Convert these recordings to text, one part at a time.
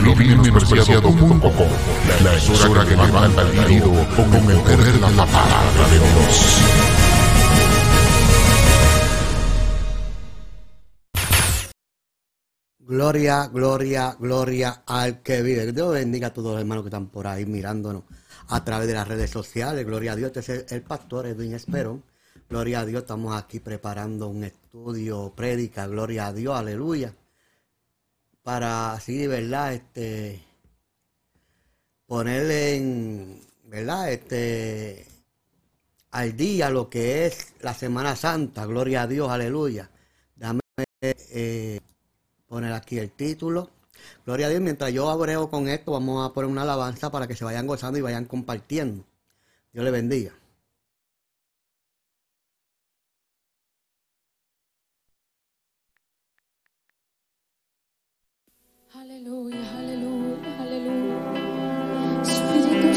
elovímenospreciado.com, la emisora que levanta caído con el poder de la palabra de Dios. Gloria, gloria, gloria al que vive. Que Dios bendiga a todos los hermanos que están por ahí mirándonos a través de las redes sociales. Gloria a Dios. Este es el, el pastor Edwin Esperón. Gloria a Dios. Estamos aquí preparando un estudio, prédica. Gloria a Dios. Aleluya. Para así, ¿verdad? Este, ponerle en, ¿verdad? Este, al día lo que es la Semana Santa. Gloria a Dios. Aleluya. Dame. Eh, poner aquí el título. Gloria a Dios, mientras yo abrego con esto, vamos a poner una alabanza para que se vayan gozando y vayan compartiendo. Dios le bendiga.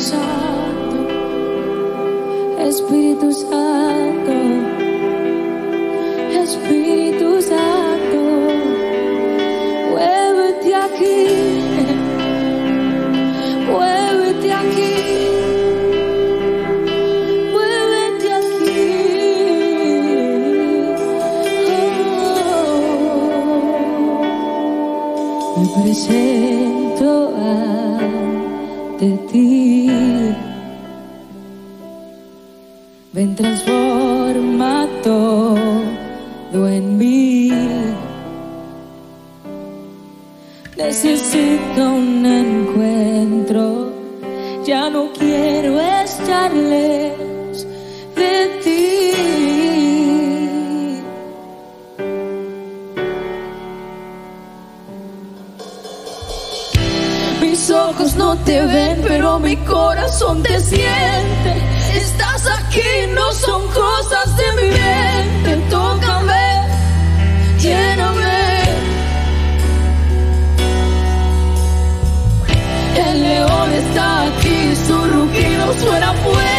Santo, Espíritu Santo, Espíritu Santo, muévete aquí, muévete aquí, muévete aquí. Oh. Me presento ante ti. Ven, transforma todo en mí. Necesito un encuentro. Ya no quiero estar lejos de ti. Mis ojos no te ven, pero mi corazón te siente. Aquí, no son cosas de mi mente. Tócame, lléname. El león está aquí, su rugido suena fuerte.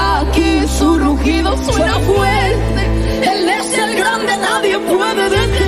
aquí su rugido suena fuerte. Él es el grande, nadie puede detener.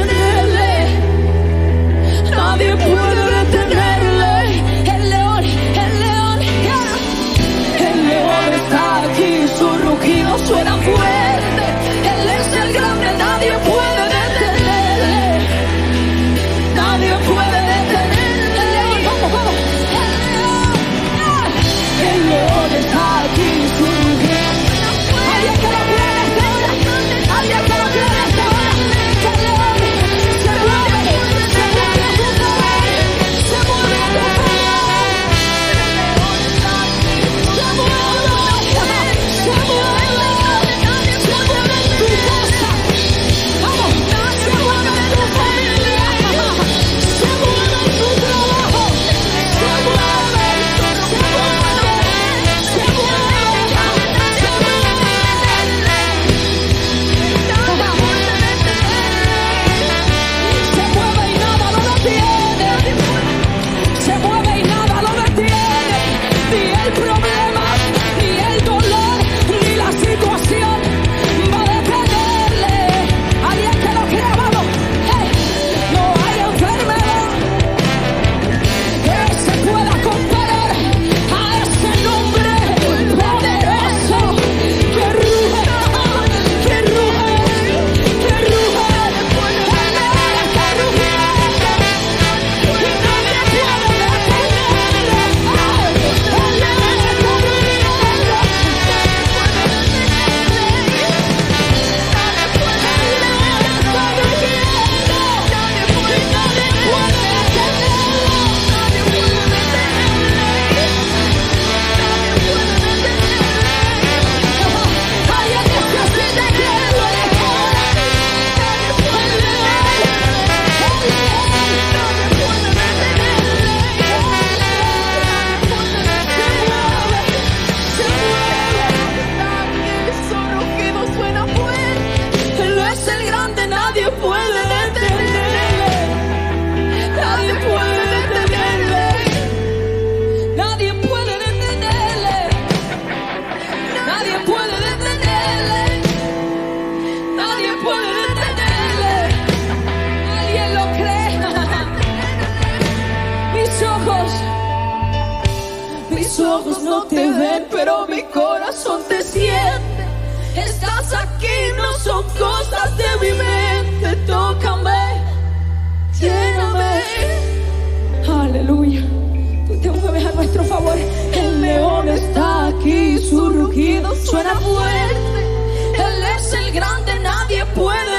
Estás aquí, no son cosas de mi mente. Tócame, lléname. Aleluya. Tú te mueves a nuestro favor. El león está aquí, su rugido suena fuerte. Él es el grande, nadie puede.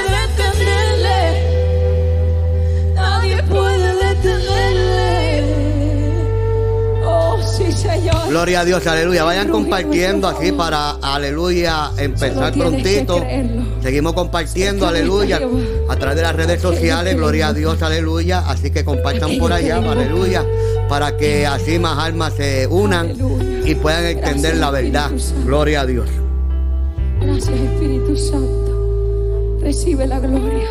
Gloria a Dios, aleluya. Vayan compartiendo aquí para, aleluya, empezar prontito. Seguimos compartiendo, aleluya, a través de las redes sociales. Gloria a Dios, aleluya. Así que compartan por allá, aleluya, para que así más almas se unan y puedan entender la verdad. Gloria a Dios. Gracias, Espíritu Santo. Recibe la gloria.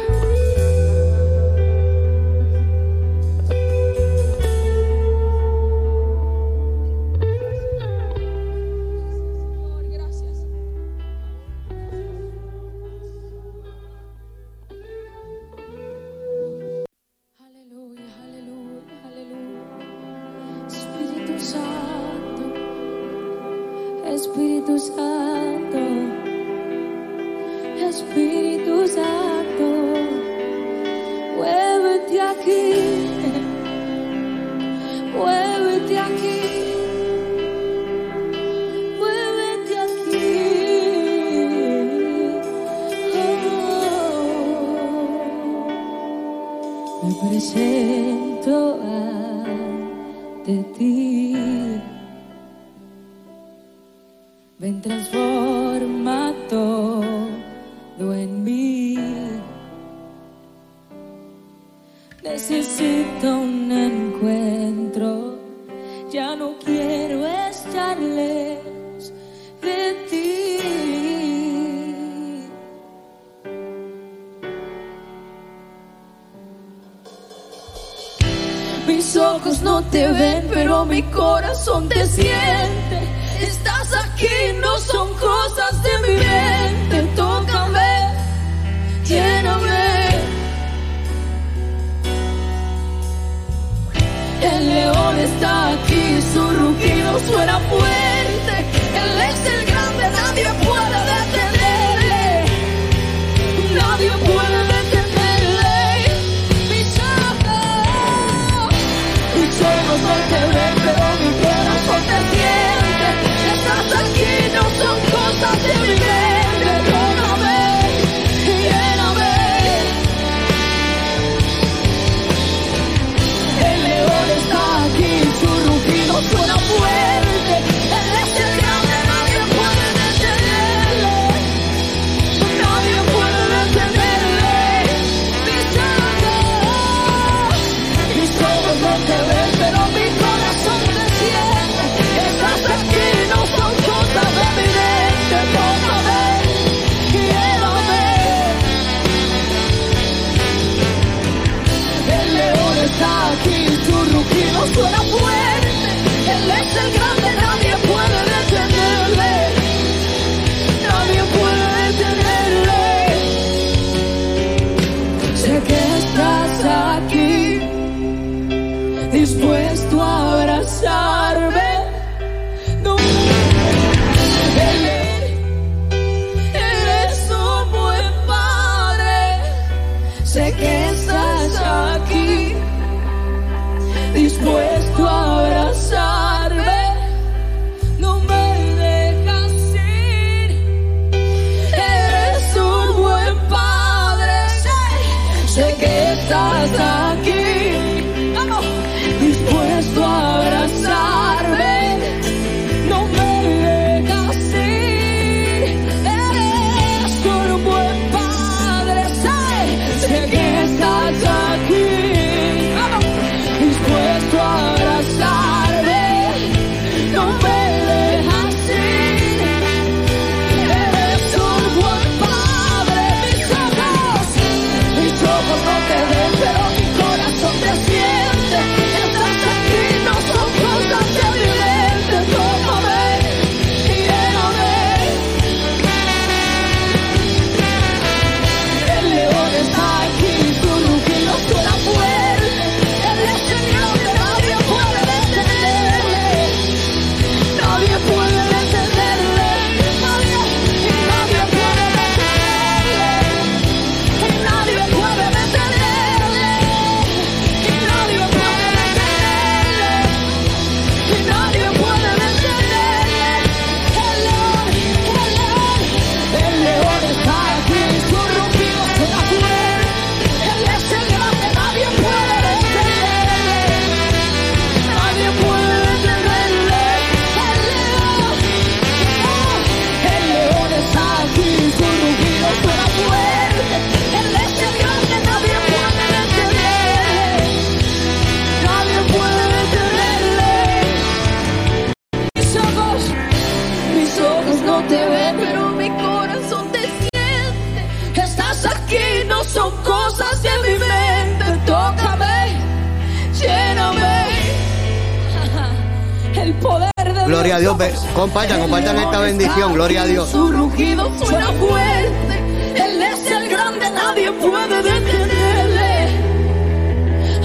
gloria a Dios. Compartan, compartan esta bendición, gloria a Dios. Su rugido suena fuerte, Él es el este grande, nadie puede detenerle.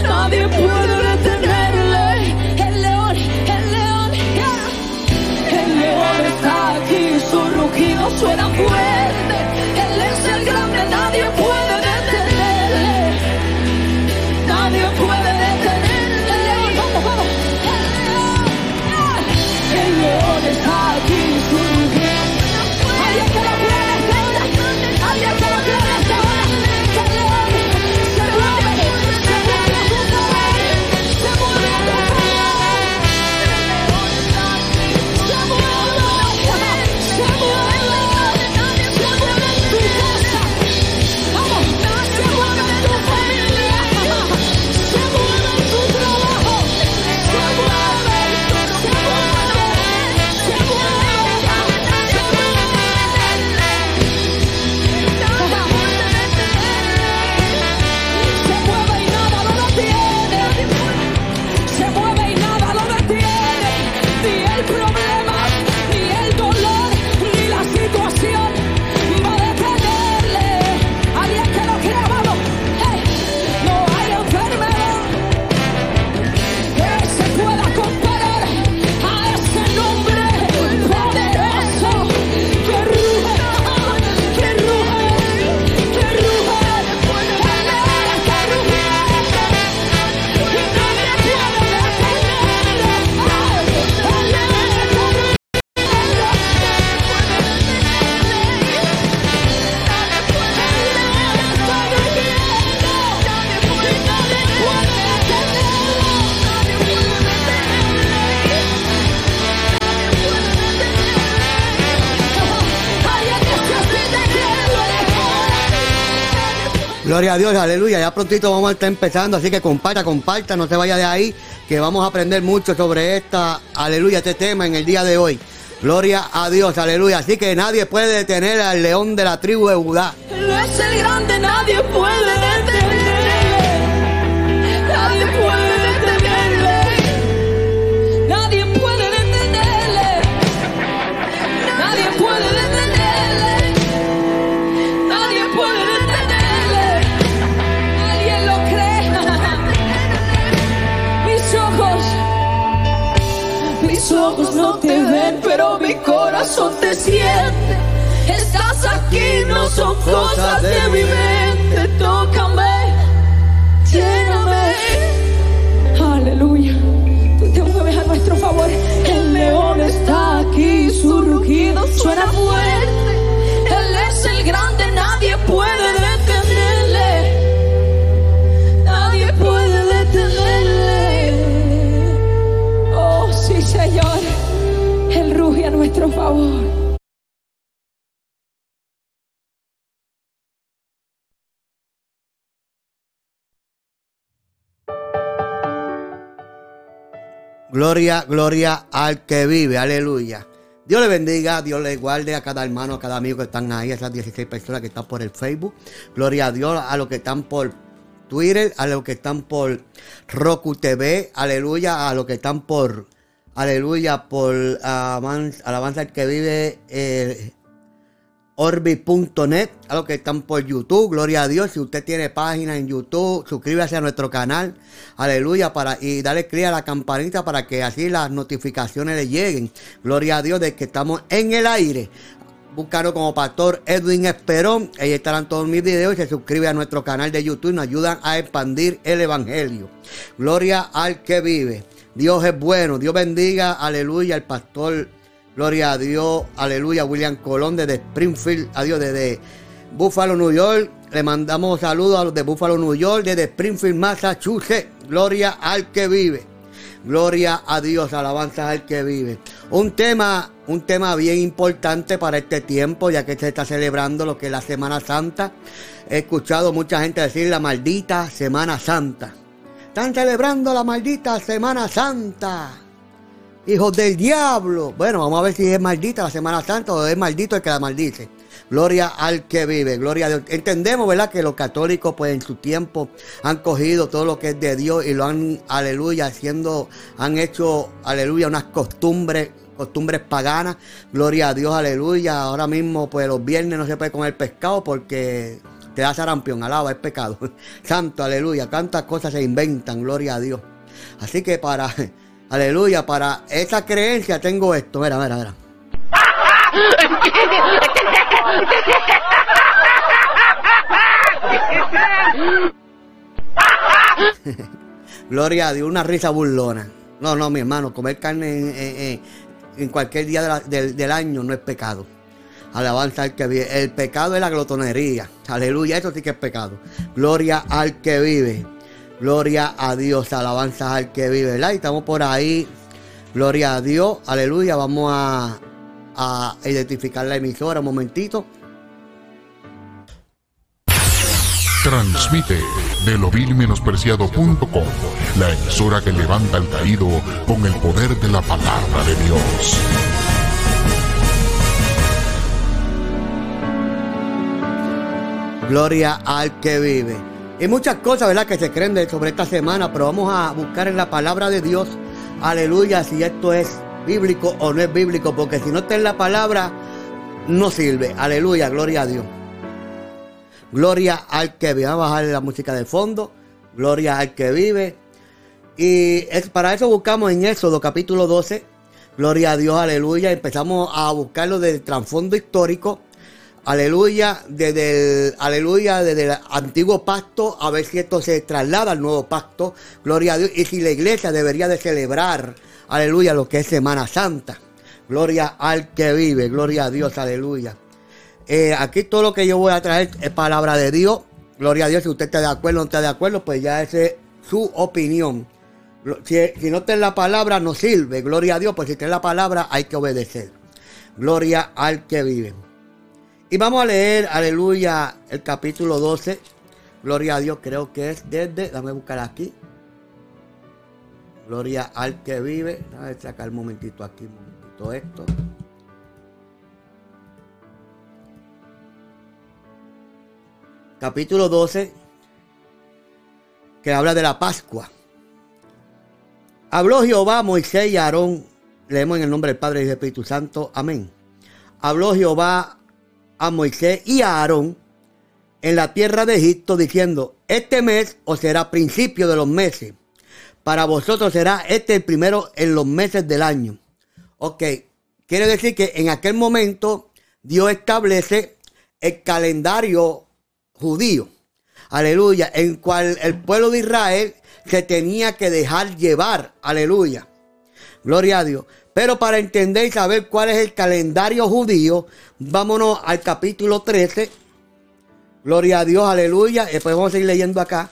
Nadie puede detenerle. El león, el león, yeah. el león está aquí, su rugido suena fuerte, Él es el este grande, nadie puede Gloria a Dios, aleluya. Ya prontito vamos a estar empezando, así que comparta, comparta, no se vaya de ahí, que vamos a aprender mucho sobre esta, aleluya, este tema en el día de hoy. Gloria a Dios, aleluya. Así que nadie puede detener al león de la tribu de Judá. Él es el grande, nadie puede detenerle. Ojos no te ven, pero mi corazón te siente. Estás aquí, no son cosas de mi mente. Tócame, lléname. Aleluya. Tú te mueves a nuestro favor. El león está aquí, su rugido suena fuerte. Nuestro favor. Gloria, gloria al que vive, aleluya. Dios le bendiga, Dios le guarde a cada hermano, a cada amigo que están ahí, a esas 16 personas que están por el Facebook. Gloria a Dios, a los que están por Twitter, a los que están por Roku TV, aleluya, a los que están por, aleluya, por alabanza, al que vive, eh, Orbi.net, a los que están por YouTube, gloria a Dios. Si usted tiene página en YouTube, suscríbase a nuestro canal, aleluya, para, y dale clic a la campanita para que así las notificaciones le lleguen. Gloria a Dios de que estamos en el aire. Búscanos como Pastor Edwin Esperón. Ahí estarán todos mis videos y se suscribe a nuestro canal de YouTube y nos ayudan a expandir el Evangelio. Gloria al que vive. Dios es bueno. Dios bendiga, aleluya, al pastor Gloria a Dios, aleluya, William Colón desde Springfield, adiós, desde Buffalo, New York. Le mandamos saludos a los de Buffalo, New York, desde Springfield, Massachusetts. Gloria al que vive. Gloria a Dios, alabanza al que vive. Un tema, un tema bien importante para este tiempo, ya que se está celebrando lo que es la Semana Santa. He escuchado mucha gente decir la maldita Semana Santa. Están celebrando la maldita Semana Santa hijos del diablo. Bueno, vamos a ver si es maldita la Semana Santa o es maldito el que la maldice. Gloria al que vive, gloria a Dios. Entendemos, ¿verdad? Que los católicos, pues en su tiempo, han cogido todo lo que es de Dios y lo han, aleluya, haciendo, han hecho, aleluya, unas costumbres, costumbres paganas. Gloria a Dios, aleluya. Ahora mismo, pues los viernes no se puede comer pescado porque da sarampión, alaba, es pecado. Santo, aleluya. Tantas cosas se inventan, gloria a Dios. Así que para Aleluya, para esa creencia tengo esto. Mira, mira, mira. Gloria a Dios, una risa burlona. No, no, mi hermano, comer carne en, en- en cualquier día del, del año no es pecado. Alabanza al que vive. El pecado es la glotonería. Aleluya, eso sí que es pecado. Gloria al que vive. Gloria a Dios, alabanza al que vive. ¿verdad? Y estamos por ahí. Gloria a Dios, aleluya. Vamos a, a identificar la emisora un momentito. Transmite de lo vil menospreciado.com, la emisora que levanta al caído con el poder de la palabra de Dios. Gloria al que vive. Y muchas cosas, ¿verdad?, que se creen de- sobre esta semana, pero vamos a buscar en la palabra de Dios, aleluya, si esto es bíblico o no es bíblico, porque si no está en la palabra, no sirve. Aleluya, gloria a Dios. Gloria al que vive. Vamos a bajarle la música de fondo. Gloria al que vive. Y es, para eso buscamos en Éxodo capítulo 12. Gloria a Dios, aleluya. Empezamos a buscarlo del trasfondo histórico. Aleluya, desde el, aleluya, desde el antiguo pacto, a ver si esto se traslada al nuevo pacto. Gloria a Dios. Y si la iglesia debería de celebrar, aleluya, lo que es Semana Santa. Gloria al que vive, gloria a Dios, aleluya. Eh, aquí todo lo que yo voy a traer es palabra de Dios. Gloria a Dios, si usted está de acuerdo o no está de acuerdo, pues ya es su opinión. Si, si no está en la palabra, no sirve. Gloria a Dios, pues si está en la palabra, hay que obedecer. Gloria al que vive. Y vamos a leer, aleluya, el capítulo 12. Gloria a Dios, creo que es desde, dame buscar aquí. Gloria al que vive. Déjame sacar un momentito aquí, un momentito esto. Capítulo 12, que habla de la Pascua. Habló Jehová Moisés y Aarón. Leemos en el nombre del Padre y del Espíritu Santo. Amén. Habló Jehová a Moisés y a Aarón en la tierra de Egipto diciendo, este mes os será principio de los meses. Para vosotros será este el primero en los meses del año. Ok, quiere decir que en aquel momento Dios establece el calendario judío. Aleluya, en cual el pueblo de Israel se tenía que dejar llevar. Aleluya. Gloria a Dios. Pero para entender y saber cuál es el calendario judío, vámonos al capítulo 13. Gloria a Dios, aleluya. Después vamos a seguir leyendo acá.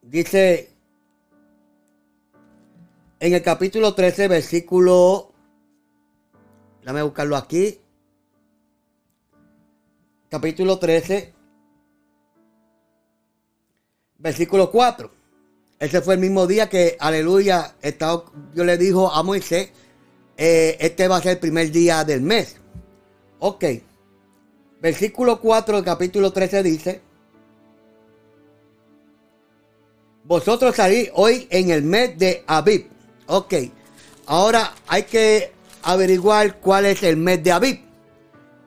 Dice en el capítulo 13, versículo. Déjame buscarlo aquí. Capítulo 13, versículo 4. Ese fue el mismo día que, aleluya, Dios le dijo a Moisés, eh, este va a ser el primer día del mes. Ok. Versículo 4 del capítulo 13 dice, vosotros salís hoy en el mes de Abib. Ok. Ahora hay que averiguar cuál es el mes de Abib.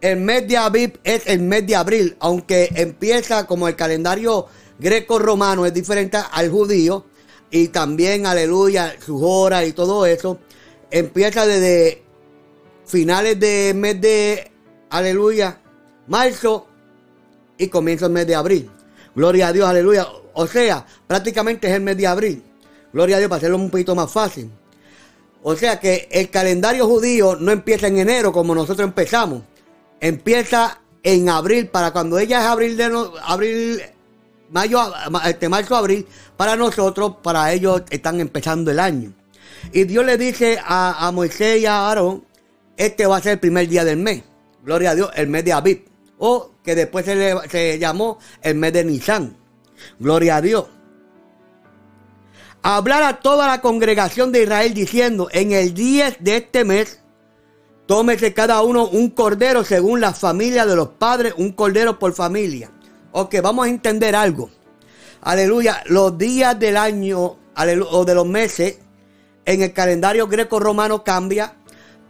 El mes de Abib es el mes de abril, aunque empieza como el calendario greco-romano es diferente al judío y también, aleluya, sus horas y todo eso, empieza desde finales del mes de, aleluya, marzo y comienza el mes de abril. Gloria a Dios, aleluya. O sea, prácticamente es el mes de abril. Gloria a Dios para hacerlo un poquito más fácil. O sea que el calendario judío no empieza en enero como nosotros empezamos. Empieza en abril para cuando ella es abril de no, abril mayo, este marzo, abril, para nosotros, para ellos están empezando el año. Y Dios le dice a, Moisés y a Aarón, este va a ser el primer día del mes. Gloria a Dios, el mes de Abib. O que después se, le, llamó el mes de Nisan. Gloria a Dios. Hablar a toda la congregación de Israel diciendo, en el 10 de este mes, tómese cada uno un cordero según la familia de los padres, un cordero por familia. Ok, vamos a entender algo. Aleluya. Los días del año o de los meses en el calendario greco-romano cambia.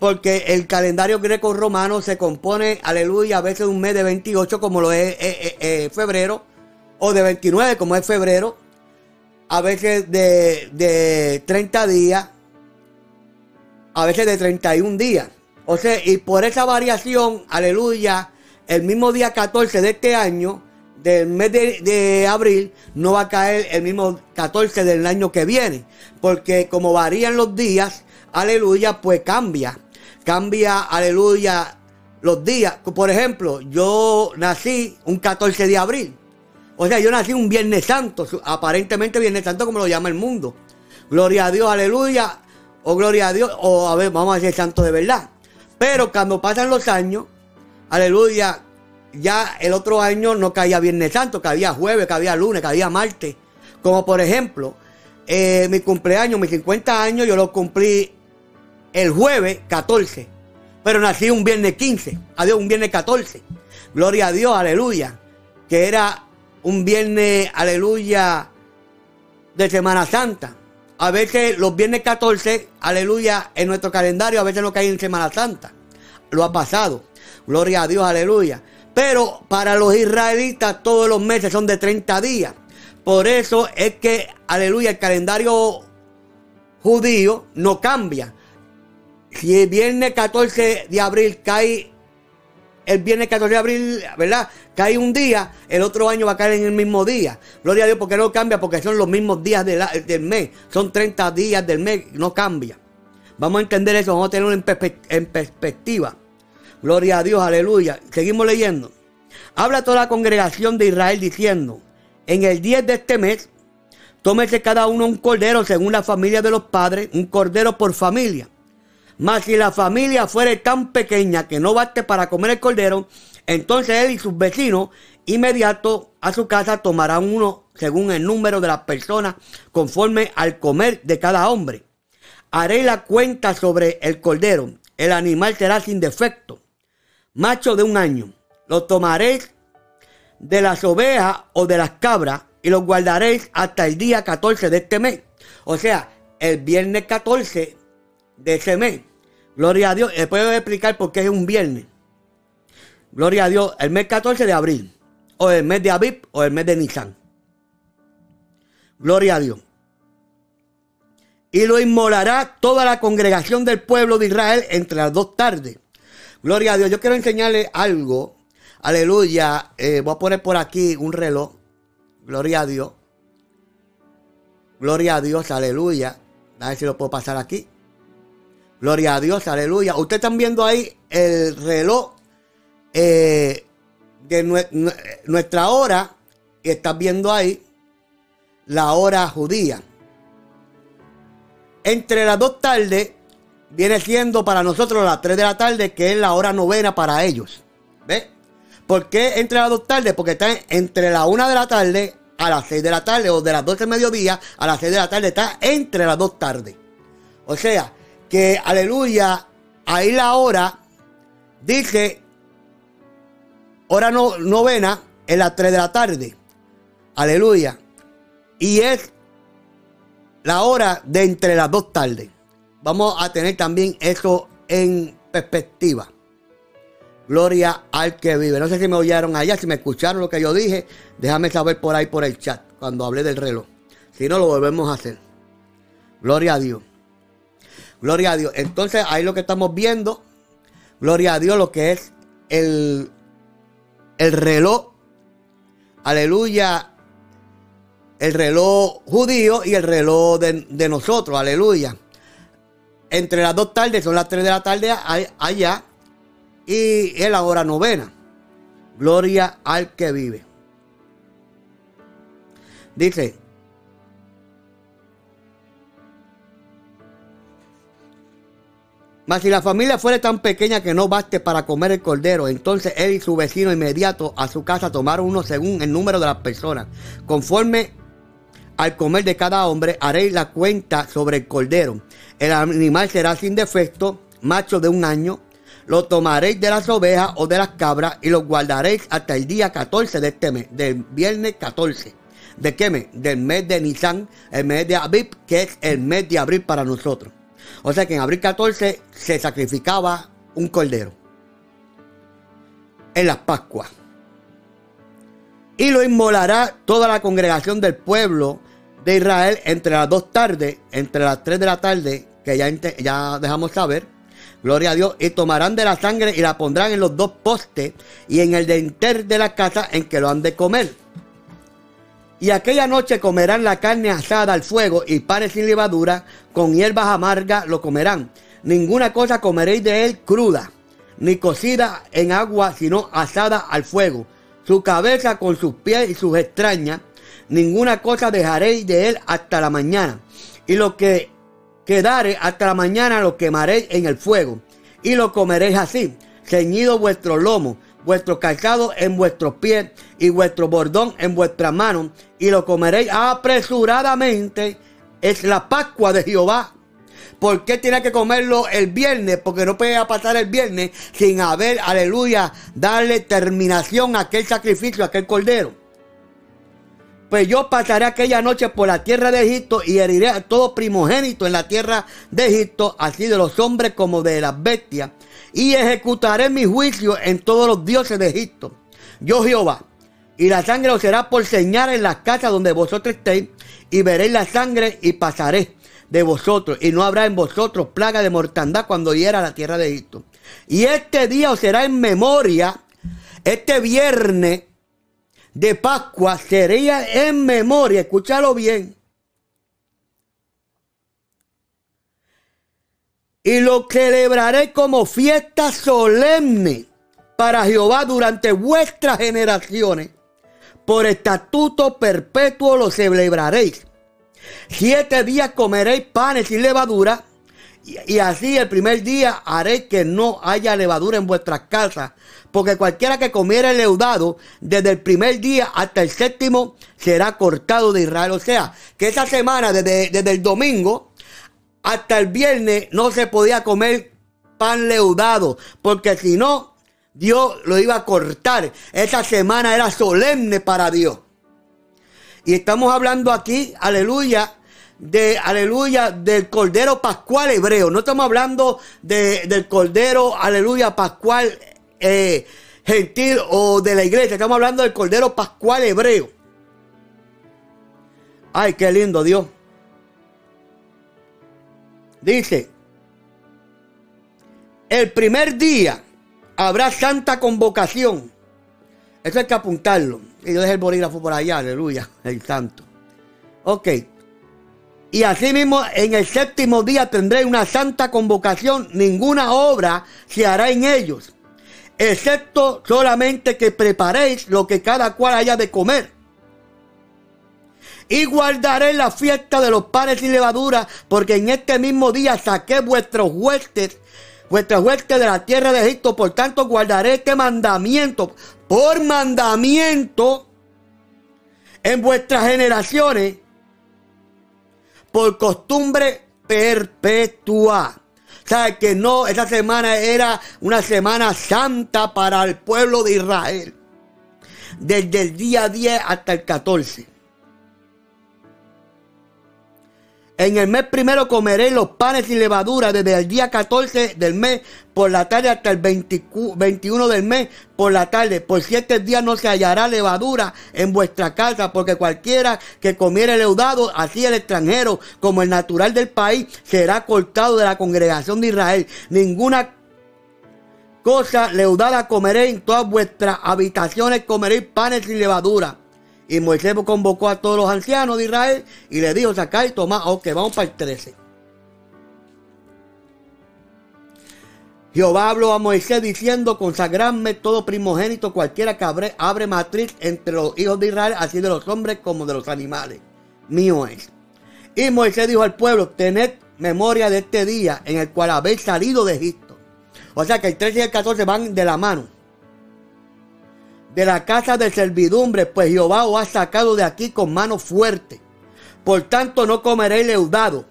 Porque el calendario greco-romano se compone, aleluya, a veces un mes de 28 como lo es eh, eh, eh, febrero. O de 29 como es febrero. A veces de, de 30 días. A veces de 31 días. O sea, y por esa variación, aleluya, el mismo día 14 de este año del mes de, abril no va a caer el mismo 14 del año que viene. Porque como varían los días, aleluya, pues cambia. Cambia, aleluya, los días. Por ejemplo, yo nací un 14 de abril. O sea, yo nací un Viernes Santo, aparentemente Viernes Santo como lo llama el mundo. Gloria a Dios, aleluya. O gloria a Dios, o a ver, vamos a decir santo de verdad. Pero cuando pasan los años, aleluya, ya el otro año no caía Viernes Santo, caía jueves, caía lunes, caía martes. Como por ejemplo, eh, mi cumpleaños, mis 50 años, yo lo cumplí el jueves 14. Pero nací un viernes 15. Adiós, un viernes 14. Gloria a Dios, aleluya. Que era un viernes, aleluya, de Semana Santa. A veces los viernes 14, aleluya, en nuestro calendario, a veces no cae en Semana Santa. Lo ha pasado. Gloria a Dios, aleluya. Pero para los israelitas todos los meses son de 30 días. Por eso es que, aleluya, el calendario judío no cambia. Si el viernes 14 de abril cae, el viernes 14 de abril, ¿verdad? Cae un día, el otro año va a caer en el mismo día. Gloria a Dios, porque no cambia, porque son los mismos días del mes. Son 30 días del mes, no cambia. Vamos a entender eso, vamos a tenerlo en perspectiva. Gloria a Dios, aleluya. Seguimos leyendo. Habla toda la congregación de Israel diciendo, en el 10 de este mes, tómese cada uno un cordero según la familia de los padres, un cordero por familia. Mas si la familia fuere tan pequeña que no baste para comer el cordero, Entonces él y sus vecinos inmediato a su casa tomarán uno según el número de las personas conforme al comer de cada hombre. Haré la cuenta sobre el cordero. El animal será sin defecto, macho de un año. Lo tomaréis de las ovejas o de las cabras y lo guardaréis hasta el día 14 de este mes. O sea, el viernes 14 de ese mes. Gloria a Dios. Les puedo explicar por qué es un viernes. Gloria a Dios. El mes 14 de abril. O el mes de Abib o el mes de Nisan. Gloria a Dios. Y lo inmolará toda la congregación del pueblo de Israel entre las dos tardes. Gloria a Dios. Yo quiero enseñarle algo. Aleluya. Eh, voy a poner por aquí un reloj. Gloria a Dios. Gloria a Dios. Aleluya. A ver si lo puedo pasar aquí. Gloria a Dios. Aleluya. Ustedes están viendo ahí el reloj eh, de nuestra hora. Y están viendo ahí la hora judía. Entre las dos tardes viene siendo para nosotros las 3 de la tarde, que es la hora novena para ellos. ¿Ve? ¿Por qué entre las dos tardes? Porque está entre la 1 de la tarde a las 6 de la tarde, o de las 12 de mediodía a las 6 de la tarde, está entre las dos tardes. O sea, que aleluya, ahí la hora dice hora no, novena en las 3 de la tarde. Aleluya. Y es la hora de entre las dos tardes. Vamos a tener también eso en perspectiva. Gloria al que vive. No sé si me oyeron allá, si me escucharon lo que yo dije. Déjame saber por ahí por el chat cuando hablé del reloj. Si no, lo volvemos a hacer. Gloria a Dios. Gloria a Dios. Entonces, ahí lo que estamos viendo. Gloria a Dios, lo que es el, el reloj. Aleluya el reloj judío y el reloj de, nosotros, aleluya. Entre las dos tardes, son las tres de la tarde allá, y es la hora novena. Gloria al que vive. Dice, Mas si la familia fuera tan pequeña que no baste para comer el cordero, entonces él y su vecino inmediato a su casa tomaron uno según el número de las personas, conforme al comer de cada hombre haréis la cuenta sobre el cordero. El animal será sin defecto, macho de un año. Lo tomaréis de las ovejas o de las cabras y lo guardaréis hasta el día 14 de este mes, del viernes 14. ¿De qué mes? Del mes de Nisan, el mes de Abib, que es el mes de abril para nosotros. O sea que en abril 14 se sacrificaba un cordero. En las Pascuas. Y lo inmolará toda la congregación del pueblo de Israel entre las dos tardes, entre las tres de la tarde, que ya, ya dejamos saber, gloria a Dios, y tomarán de la sangre y la pondrán en los dos postes y en el denter de la casa en que lo han de comer. Y aquella noche comerán la carne asada al fuego y panes sin levadura, con hierbas amargas lo comerán. Ninguna cosa comeréis de él cruda, ni cocida en agua, sino asada al fuego. Su cabeza con sus pies y sus extrañas, ninguna cosa dejaréis de él hasta la mañana. Y lo que quedare hasta la mañana lo quemaréis en el fuego. Y lo comeréis así, ceñido vuestro lomo, vuestro calzado en vuestros pies y vuestro bordón en vuestras manos. Y lo comeréis apresuradamente. Es la Pascua de Jehová. ¿Por qué tiene que comerlo el viernes? Porque no puede pasar el viernes sin haber, aleluya, darle terminación a aquel sacrificio, a aquel cordero. Pues yo pasaré aquella noche por la tierra de Egipto y heriré a todo primogénito en la tierra de Egipto, así de los hombres como de las bestias, y ejecutaré mi juicio en todos los dioses de Egipto. Yo Jehová, y la sangre os será por señal en las casas donde vosotros estéis, y veréis la sangre y pasaré de vosotros, y no habrá en vosotros plaga de mortandad cuando hiera la tierra de Egipto. Y este día os será en memoria, este viernes, de Pascua sería en memoria, escúchalo bien. Y lo celebraré como fiesta solemne para Jehová durante vuestras generaciones. Por estatuto perpetuo lo celebraréis. Siete días comeréis panes sin levadura Y, así el primer día haré que no haya levadura en vuestras casas, porque cualquiera que comiera el leudado desde el primer día hasta el séptimo será cortado de Israel. O sea, que esa semana, desde, desde el domingo hasta el viernes, no se podía comer pan leudado, porque si no, Dios lo iba a cortar. Esa semana era solemne para Dios. Y estamos hablando aquí, aleluya, de, aleluya, del Cordero Pascual hebreo. No estamos hablando de, del Cordero, aleluya, Pascual eh, gentil o de la iglesia. Estamos hablando del Cordero Pascual hebreo. Ay, qué lindo Dios. Dice, el primer día habrá santa convocación. Eso hay que apuntarlo. Y yo dejé el bolígrafo por allá, aleluya, el santo. Ok. Y asimismo, en el séptimo día tendré una santa convocación. Ninguna obra se hará en ellos, excepto solamente que preparéis lo que cada cual haya de comer. Y guardaré la fiesta de los panes y levadura, porque en este mismo día saqué vuestros huestes vuestra hueste de la tierra de Egipto. Por tanto, guardaré este mandamiento por mandamiento en vuestras generaciones por costumbre perpetua. ¿Sabe que no? Esa semana era una semana santa para el pueblo de Israel. Desde el día 10 hasta el 14. En el mes primero comeréis los panes y levadura desde el día 14 del mes por la tarde hasta el 21 del mes por la tarde. Por siete días no se hallará levadura en vuestra casa, porque cualquiera que comiere leudado, así el extranjero como el natural del país, será cortado de la congregación de Israel. Ninguna cosa leudada comeréis en todas vuestras habitaciones, comeréis panes y levadura. Y Moisés convocó a todos los ancianos de Israel y le dijo, saca y toma, ok, vamos para el 13. Jehová habló a Moisés diciendo, consagradme todo primogénito, cualquiera que abre, abre matriz entre los hijos de Israel, así de los hombres como de los animales. Mío es. Y Moisés dijo al pueblo, tened memoria de este día en el cual habéis salido de Egipto. O sea que el 13 y el 14 van de la mano de la casa de servidumbre, pues Jehová os ha sacado de aquí con mano fuerte. Por tanto no comeréis leudado.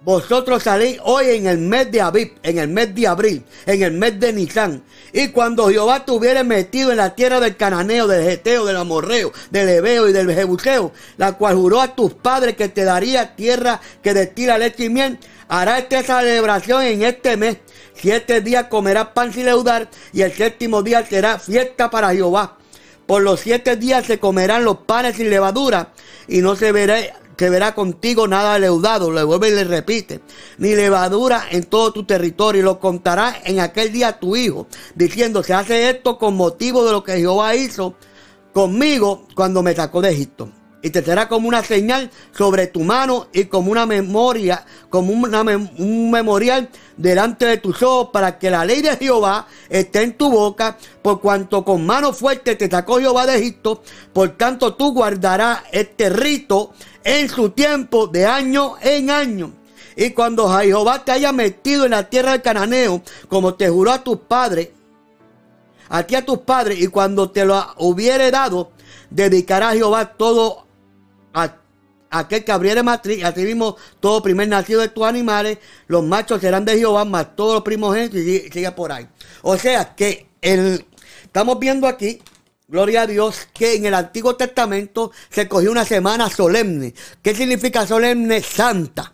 Vosotros salís hoy en el mes de Abib, en el mes de abril, en el mes de Nisan. Y cuando Jehová te hubiere metido en la tierra del cananeo, del geteo, del amorreo, del ebeo y del jebuseo, la cual juró a tus padres que te daría tierra que destila leche y miel, hará esta celebración en este mes. Siete días comerás pan sin leudar y el séptimo día será fiesta para Jehová. Por los siete días se comerán los panes sin levadura y no se verá, verá contigo nada leudado. Le vuelve y le repite. Ni levadura en todo tu territorio. Y lo contará en aquel día tu hijo, diciendo, se hace esto con motivo de lo que Jehová hizo conmigo cuando me sacó de Egipto y te será como una señal sobre tu mano y como una memoria, como un memorial delante de tus ojos para que la ley de Jehová esté en tu boca, por cuanto con mano fuerte te sacó Jehová de Egipto, por tanto tú guardarás este rito en su tiempo de año en año. Y cuando Jehová te haya metido en la tierra del cananeo, como te juró a tus padres, a ti a tus padres, y cuando te lo hubiere dado, dedicará a Jehová todo a aquel que abriere matriz, así mismo todo primer nacido de tus animales, los machos serán de Jehová, más todos los primogénitos y sigue por ahí. O sea que el, estamos viendo aquí, gloria a Dios, que en el Antiguo Testamento se cogió una semana solemne. ¿Qué significa solemne? Santa.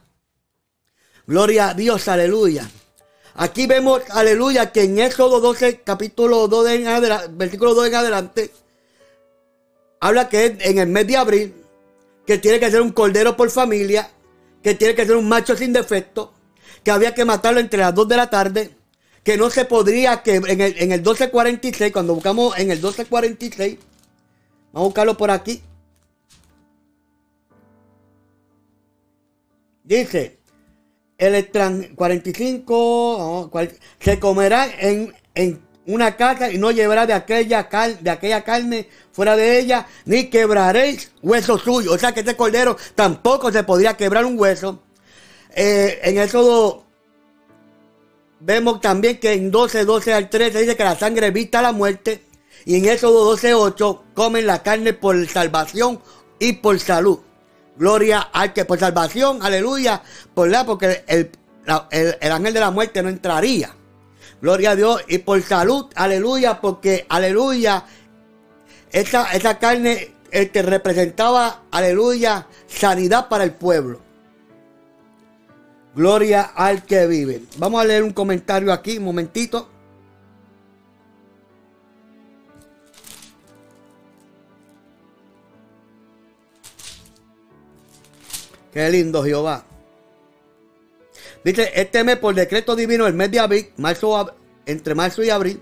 Gloria a Dios, aleluya. Aquí vemos, aleluya, que en Éxodo 12, capítulo 2 en adelante, versículo 2 en adelante, habla que en el mes de abril que tiene que ser un cordero por familia, que tiene que ser un macho sin defecto, que había que matarlo entre las 2 de la tarde, que no se podría, que en el, en el 1246, cuando buscamos en el 1246, vamos a buscarlo por aquí. Dice, el 45, se comerá en, en una casa y no llevará de aquella, de aquella carne fuera de ella, ni quebraréis hueso suyo. O sea que este cordero tampoco se podría quebrar un hueso. Eh, en Éxodo vemos también que en 12, 12 al 13 dice que la sangre evita la muerte. Y en Éxodo 12, 8 comen la carne por salvación y por salud. Gloria al que por salvación, aleluya, por la, porque el, el ángel de la muerte no entraría. Gloria a Dios. Y por salud, aleluya, porque aleluya, esa, carne este, representaba, aleluya, sanidad para el pueblo. Gloria al que vive. Vamos a leer un comentario aquí, un momentito. Qué lindo Jehová. Dice, este mes por decreto divino, el mes de abril, marzo, entre marzo y abril,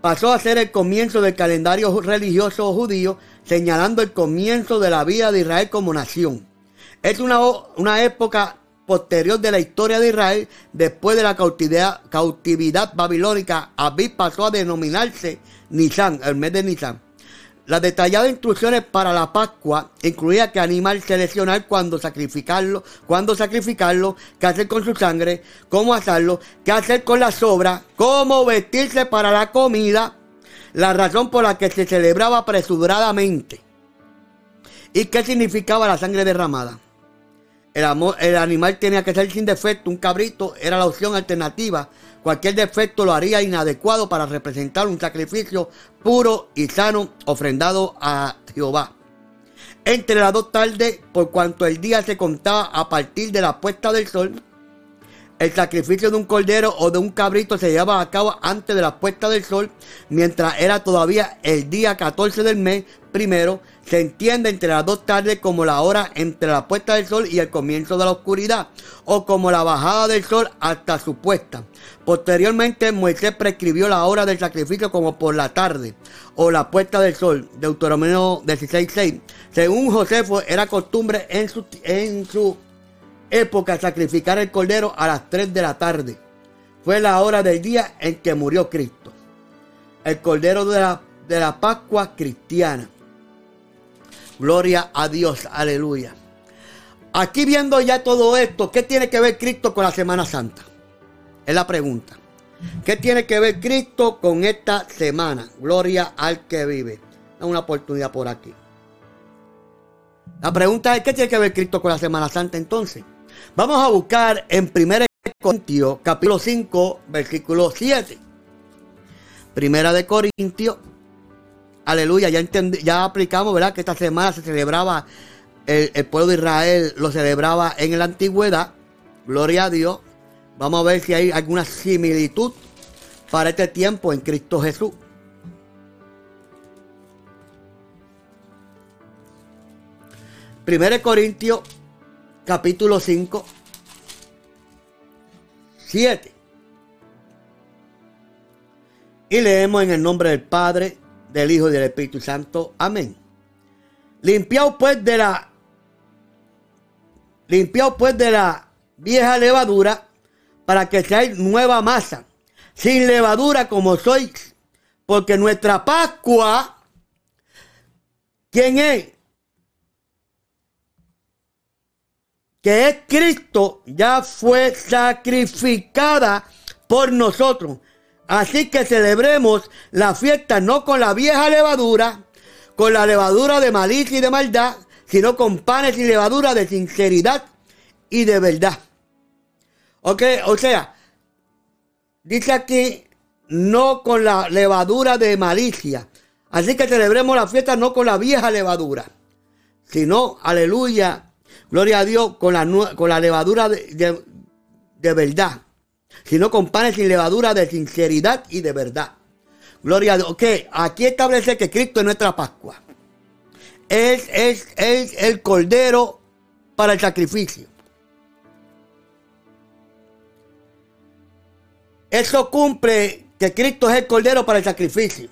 pasó a ser el comienzo del calendario religioso judío, señalando el comienzo de la vida de Israel como nación. Es una, una época posterior de la historia de Israel, después de la cautividad, babilónica, Abid pasó a denominarse Nisan, el mes de Nisan. Las detalladas instrucciones para la Pascua incluía que animal seleccionar cuándo sacrificarlo, cuándo sacrificarlo, qué hacer con su sangre, cómo hacerlo, qué hacer con las sobras, cómo vestirse para la comida, la razón por la que se celebraba apresuradamente y qué significaba la sangre derramada. El, el animal tenía que ser sin defecto, un cabrito era la opción alternativa Cualquier defecto lo haría inadecuado para representar un sacrificio puro y sano ofrendado a Jehová. Entre las dos tardes, por cuanto el día se contaba a partir de la puesta del sol, el sacrificio de un cordero o de un cabrito se llevaba a cabo antes de la puesta del sol, mientras era todavía el día 14 del mes primero, se entiende entre las dos tardes como la hora entre la puesta del sol y el comienzo de la oscuridad, o como la bajada del sol hasta su puesta. Posteriormente, Moisés prescribió la hora del sacrificio como por la tarde, o la puesta del sol, Deuteronomio 16.6. Según Josefo, era costumbre en su, en su época sacrificar el cordero a las 3 de la tarde. Fue la hora del día en que murió Cristo. El cordero de la, de la Pascua cristiana. Gloria a Dios, aleluya. Aquí viendo ya todo esto, ¿qué tiene que ver Cristo con la Semana Santa? Es la pregunta. ¿Qué tiene que ver Cristo con esta semana? Gloria al que vive. Da una oportunidad por aquí. La pregunta es, ¿qué tiene que ver Cristo con la Semana Santa entonces? Vamos a buscar en 1 Corintios, capítulo 5, versículo 7. Primera de Corintios, aleluya, ya, ya aplicamos, ¿verdad? Que esta semana se celebraba, el, pueblo de Israel lo celebraba en la antigüedad, gloria a Dios. Vamos a ver si hay alguna similitud para este tiempo en Cristo Jesús. Primero Corintios capítulo 5, 7. Y leemos en el nombre del Padre, del Hijo y del Espíritu Santo. Amén. Limpiaos pues de la limpiaos pues de la vieja levadura para que seáis nueva masa, sin levadura como sois, porque nuestra Pascua, ¿quién es? Que es Cristo, ya fue sacrificada por nosotros. Así que celebremos la fiesta no con la vieja levadura, con la levadura de malicia y de maldad, sino con panes y levadura de sinceridad y de verdad. Ok, o sea, dice aquí, no con la levadura de malicia. Así que celebremos la fiesta no con la vieja levadura, sino, aleluya, gloria a Dios, con la, con la levadura de, de verdad sino con panes sin levadura de sinceridad y de verdad. Gloria a Dios. Ok, aquí establece que Cristo es nuestra Pascua. Es, es, es el cordero para el sacrificio. Eso cumple que Cristo es el cordero para el sacrificio.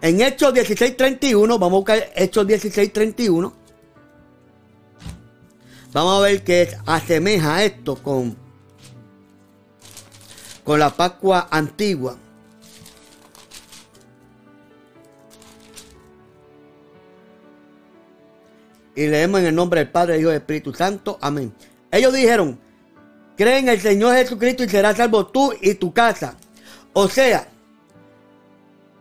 En Hechos 16:31, vamos a buscar Hechos 16:31. Vamos a ver que asemeja esto con con la Pascua antigua. Y leemos en el nombre del Padre, Hijo y Espíritu Santo. Amén. Ellos dijeron cree en el Señor Jesucristo y serás salvo tú y tu casa. O sea,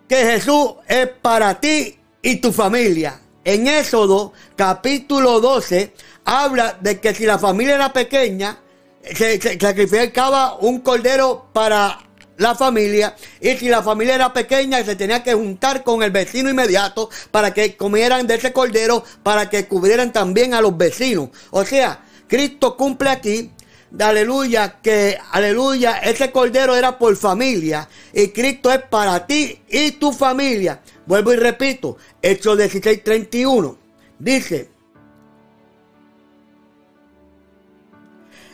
que Jesús es para ti y tu familia. En Éxodo capítulo 12 habla de que si la familia era pequeña, se sacrificaba un cordero para la familia y si la familia era pequeña se tenía que juntar con el vecino inmediato para que comieran de ese cordero para que cubrieran también a los vecinos. O sea, Cristo cumple aquí aleluya, que aleluya, ese cordero era por familia y Cristo es para ti y tu familia. Vuelvo y repito, Hechos 16:31 dice,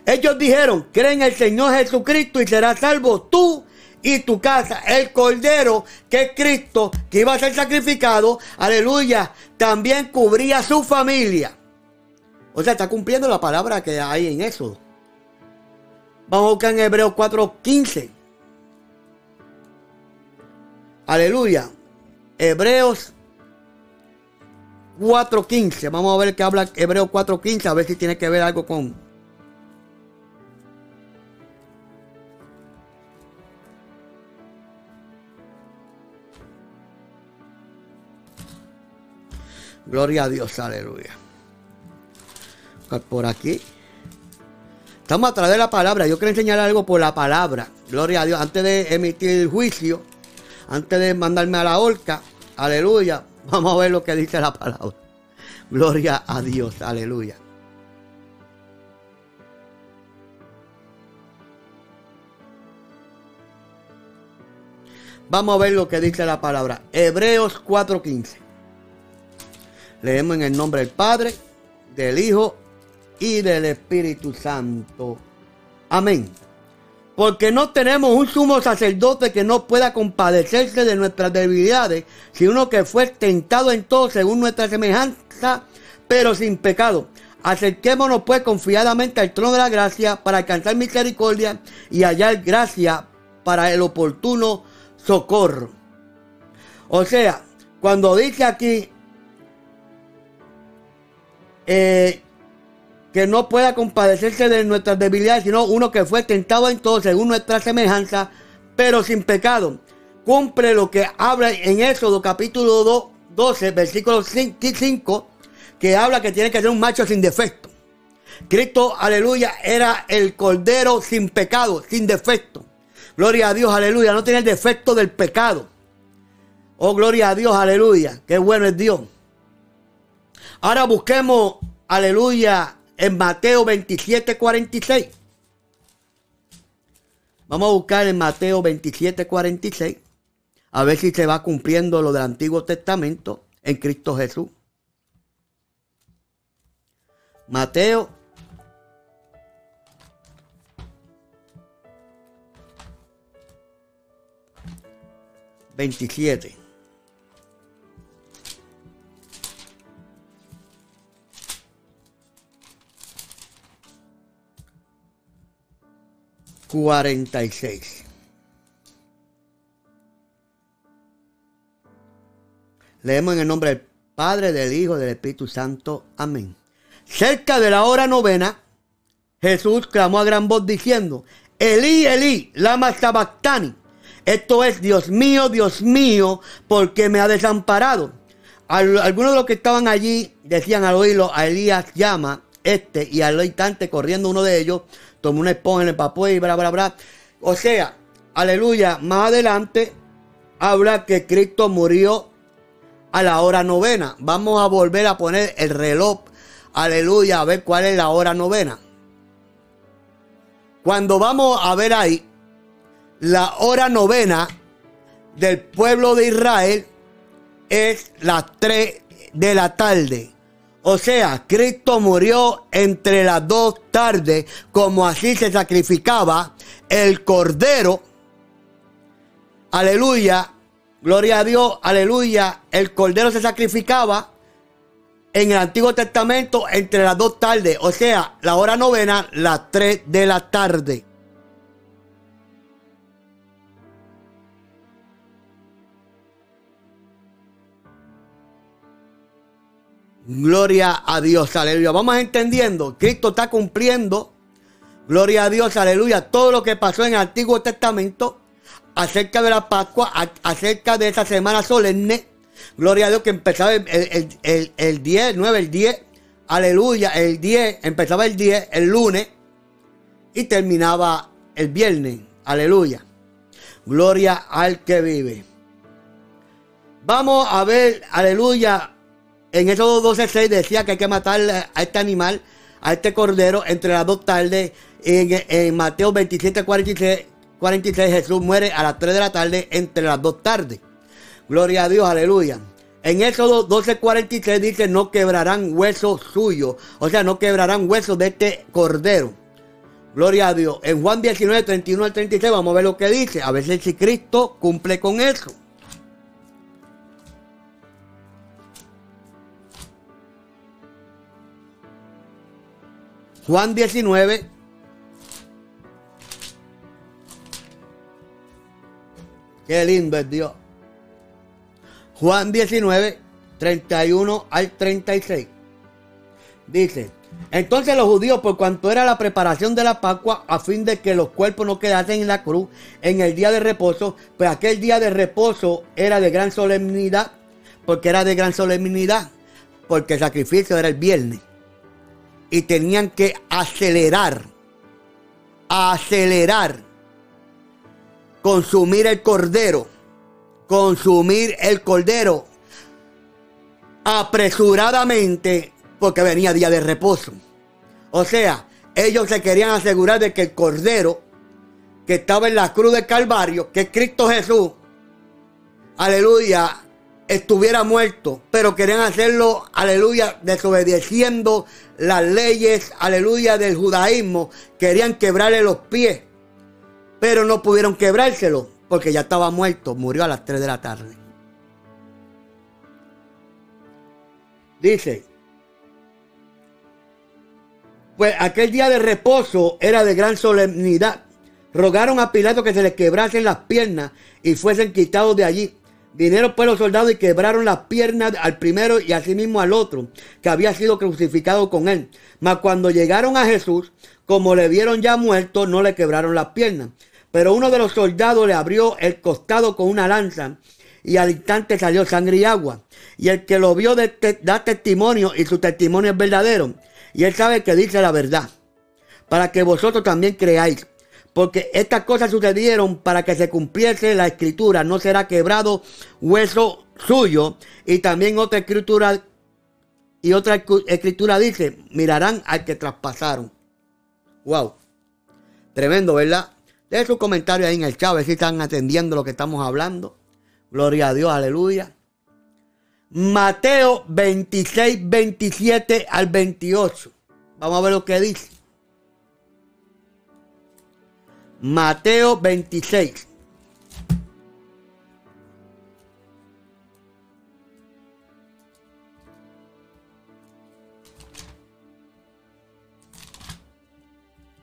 ellos dijeron, creen en el Señor Jesucristo y serás salvo tú y tu casa. El cordero que es Cristo, que iba a ser sacrificado, aleluya, también cubría su familia. O sea, está cumpliendo la palabra que hay en eso. Vamos a buscar en Hebreos 4:15. Aleluya. Hebreos 4.15. Vamos a ver qué habla Hebreos 4.15. A ver si tiene que ver algo con... Gloria a Dios, aleluya. Por aquí. Estamos a través de la palabra. Yo quiero enseñar algo por la palabra. Gloria a Dios. Antes de emitir el juicio, antes de mandarme a la horca, aleluya. Vamos a ver lo que dice la palabra. Gloria a Dios, aleluya. Vamos a ver lo que dice la palabra. Hebreos 4:15. Leemos en el nombre del Padre, del Hijo y del Espíritu Santo. Amén. Porque no tenemos un sumo sacerdote que no pueda compadecerse de nuestras debilidades, sino que fue tentado en todo según nuestra semejanza, pero sin pecado. Acerquémonos pues confiadamente al trono de la gracia para alcanzar misericordia y hallar gracia para el oportuno socorro. O sea, cuando dice aquí eh, que no pueda compadecerse de nuestras debilidades, sino uno que fue tentado en todo según nuestra semejanza, pero sin pecado. Cumple lo que habla en Éxodo capítulo 2, 12, versículo 5, que habla que tiene que ser un macho sin defecto. Cristo, aleluya, era el cordero sin pecado, sin defecto. Gloria a Dios, aleluya, no tiene el defecto del pecado. Oh, gloria a Dios, aleluya, qué bueno es Dios. Ahora busquemos, aleluya, en Mateo 27, 46. Vamos a buscar en Mateo 27, 46. A ver si se va cumpliendo lo del Antiguo Testamento en Cristo Jesús. Mateo 27. 46. Leemos en el nombre del Padre, del Hijo, del Espíritu Santo. Amén. Cerca de la hora novena, Jesús clamó a gran voz diciendo, Elí, Elí, lama sabactani. Esto es, Dios mío, Dios mío, porque me ha desamparado. Algunos de los que estaban allí decían al oírlo, a Elías llama, este, y al instante corriendo uno de ellos, tomó una esponja en el papel y bla, bla, bla. O sea, aleluya, más adelante habla que Cristo murió a la hora novena. Vamos a volver a poner el reloj, aleluya, a ver cuál es la hora novena. Cuando vamos a ver ahí, la hora novena del pueblo de Israel es las 3 de la tarde. O sea, Cristo murió entre las dos tardes, como así se sacrificaba el cordero. Aleluya, gloria a Dios, aleluya. El cordero se sacrificaba en el Antiguo Testamento entre las dos tardes, o sea, la hora novena, las tres de la tarde. Gloria a Dios, aleluya. Vamos entendiendo, Cristo está cumpliendo Gloria a Dios, aleluya. Todo lo que pasó en el Antiguo Testamento acerca de la Pascua, acerca de esa semana solemne. Gloria a Dios que empezaba el, el, el 10, 9, el 10. Aleluya, el 10, empezaba el 10, el lunes y terminaba el viernes. Aleluya. Gloria al que vive. Vamos a ver, aleluya. En esos 12.6 decía que hay que matar a este animal, a este cordero, entre las dos tardes. En, Mateo 27, 46, 46 Jesús muere a las 3 de la tarde entre las dos tardes. Gloria a Dios, aleluya. En Éxodo 12:46 dice, no quebrarán huesos suyos. O sea, no quebrarán huesos de este cordero. Gloria a Dios. En Juan 19, 31 al 36 vamos a ver lo que dice. A ver si Cristo cumple con eso. Juan 19. Qué lindo es Dios. Juan 19, 31 al 36. Dice, entonces los judíos, por cuanto era la preparación de la Pascua, a fin de que los cuerpos no quedasen en la cruz en el día de reposo, pues aquel día de reposo era de gran solemnidad, porque era de gran solemnidad, porque el sacrificio era el viernes. Y tenían que acelerar, acelerar, consumir el cordero consumir el cordero apresuradamente porque venía día de reposo. O sea, ellos se querían asegurar de que el cordero que estaba en la cruz del Calvario, que es Cristo Jesús, aleluya, estuviera muerto, pero querían hacerlo, aleluya, desobedeciendo las leyes, aleluya, del judaísmo, querían quebrarle los pies, pero no pudieron quebrárselo porque ya estaba muerto, murió a las 3 de la tarde. Dice, pues aquel día de reposo era de gran solemnidad. Rogaron a Pilato que se le quebrasen las piernas y fuesen quitados de allí. Vinieron pues los soldados y quebraron las piernas al primero y asimismo al otro, que había sido crucificado con él. Mas cuando llegaron a Jesús, como le vieron ya muerto, no le quebraron las piernas. Pero uno de los soldados le abrió el costado con una lanza y al instante salió sangre y agua. Y el que lo vio da testimonio y su testimonio es verdadero. Y él sabe que dice la verdad. Para que vosotros también creáis. Porque estas cosas sucedieron para que se cumpliese la escritura. No será quebrado hueso suyo. Y también otra escritura. Y otra escritura dice, mirarán al que traspasaron. Wow. Tremendo, ¿verdad? Dejen su comentario ahí en el chat, a ver si están atendiendo lo que estamos hablando. Gloria a Dios, aleluya. Mateo 26, 27 al 28. Vamos a ver lo que dice. Mateo 26.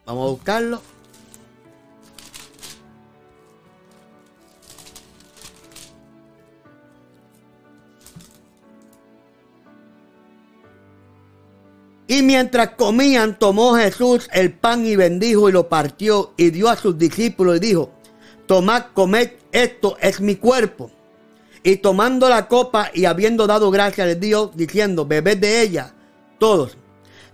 Vamos a buscarlo. Y mientras comían, tomó Jesús el pan y bendijo y lo partió y dio a sus discípulos y dijo, tomad, comed, esto es mi cuerpo. Y tomando la copa y habiendo dado gracias a Dios, diciendo, bebed de ella todos,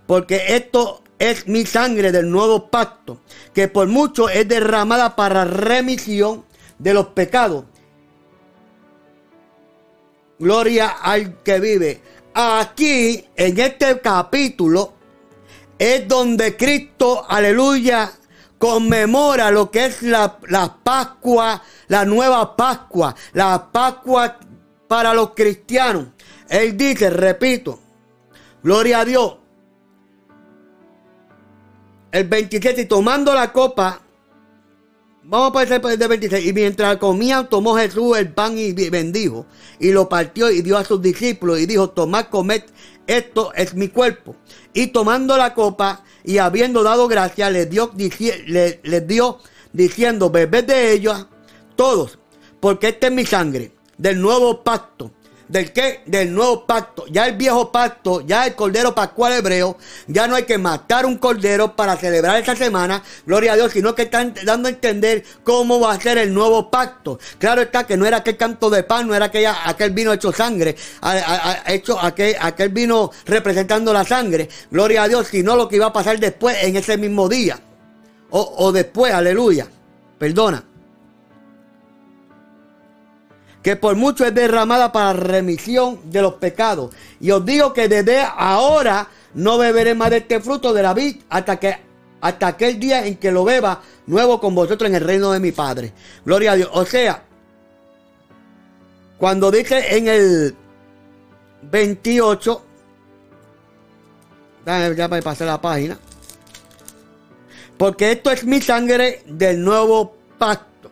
porque esto es mi sangre del nuevo pacto, que por mucho es derramada para remisión de los pecados. Gloria al que vive. Aquí, en este capítulo, es donde Cristo, aleluya, conmemora lo que es la, la Pascua, la nueva Pascua, la Pascua para los cristianos. Él dice, repito, gloria a Dios. El 27, tomando la copa, Vamos a pasar por el 26. Y mientras comían, tomó Jesús el pan y bendijo. Y lo partió y dio a sus discípulos. Y dijo: Tomad, comed, esto es mi cuerpo. Y tomando la copa y habiendo dado gracia, les dio, dio diciendo: Bebed de ella todos, porque esta es mi sangre del nuevo pacto, del qué? Del nuevo pacto. Ya el viejo pacto, ya el cordero pascual hebreo, ya no hay que matar un cordero para celebrar esta semana, gloria a Dios, sino que están dando a entender cómo va a ser el nuevo pacto. Claro está que no era aquel canto de pan, no era aquella, aquel vino hecho sangre, hecho aquel, aquel vino representando la sangre, gloria a Dios, sino lo que iba a pasar después en ese mismo día. O, o después, aleluya. Perdona que por mucho es derramada para remisión de los pecados. Y os digo que desde ahora no beberé más de este fruto de la vid hasta que hasta aquel día en que lo beba nuevo con vosotros en el reino de mi Padre. Gloria a Dios. O sea, cuando dice en el 28, ya me pasé la página, porque esto es mi sangre del nuevo pacto.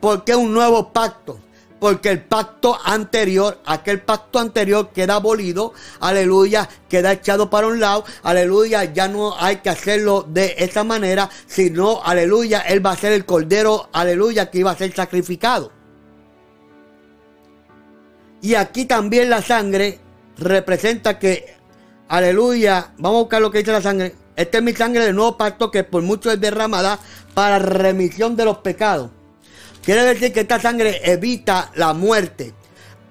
Porque un nuevo pacto porque el pacto anterior, aquel pacto anterior queda abolido, aleluya, queda echado para un lado, aleluya, ya no hay que hacerlo de esa manera, sino, aleluya, él va a ser el cordero, aleluya, que iba a ser sacrificado. Y aquí también la sangre representa que, aleluya, vamos a buscar lo que dice la sangre. Esta es mi sangre del nuevo pacto que por mucho es derramada para remisión de los pecados. Quiere decir que esta sangre evita la muerte.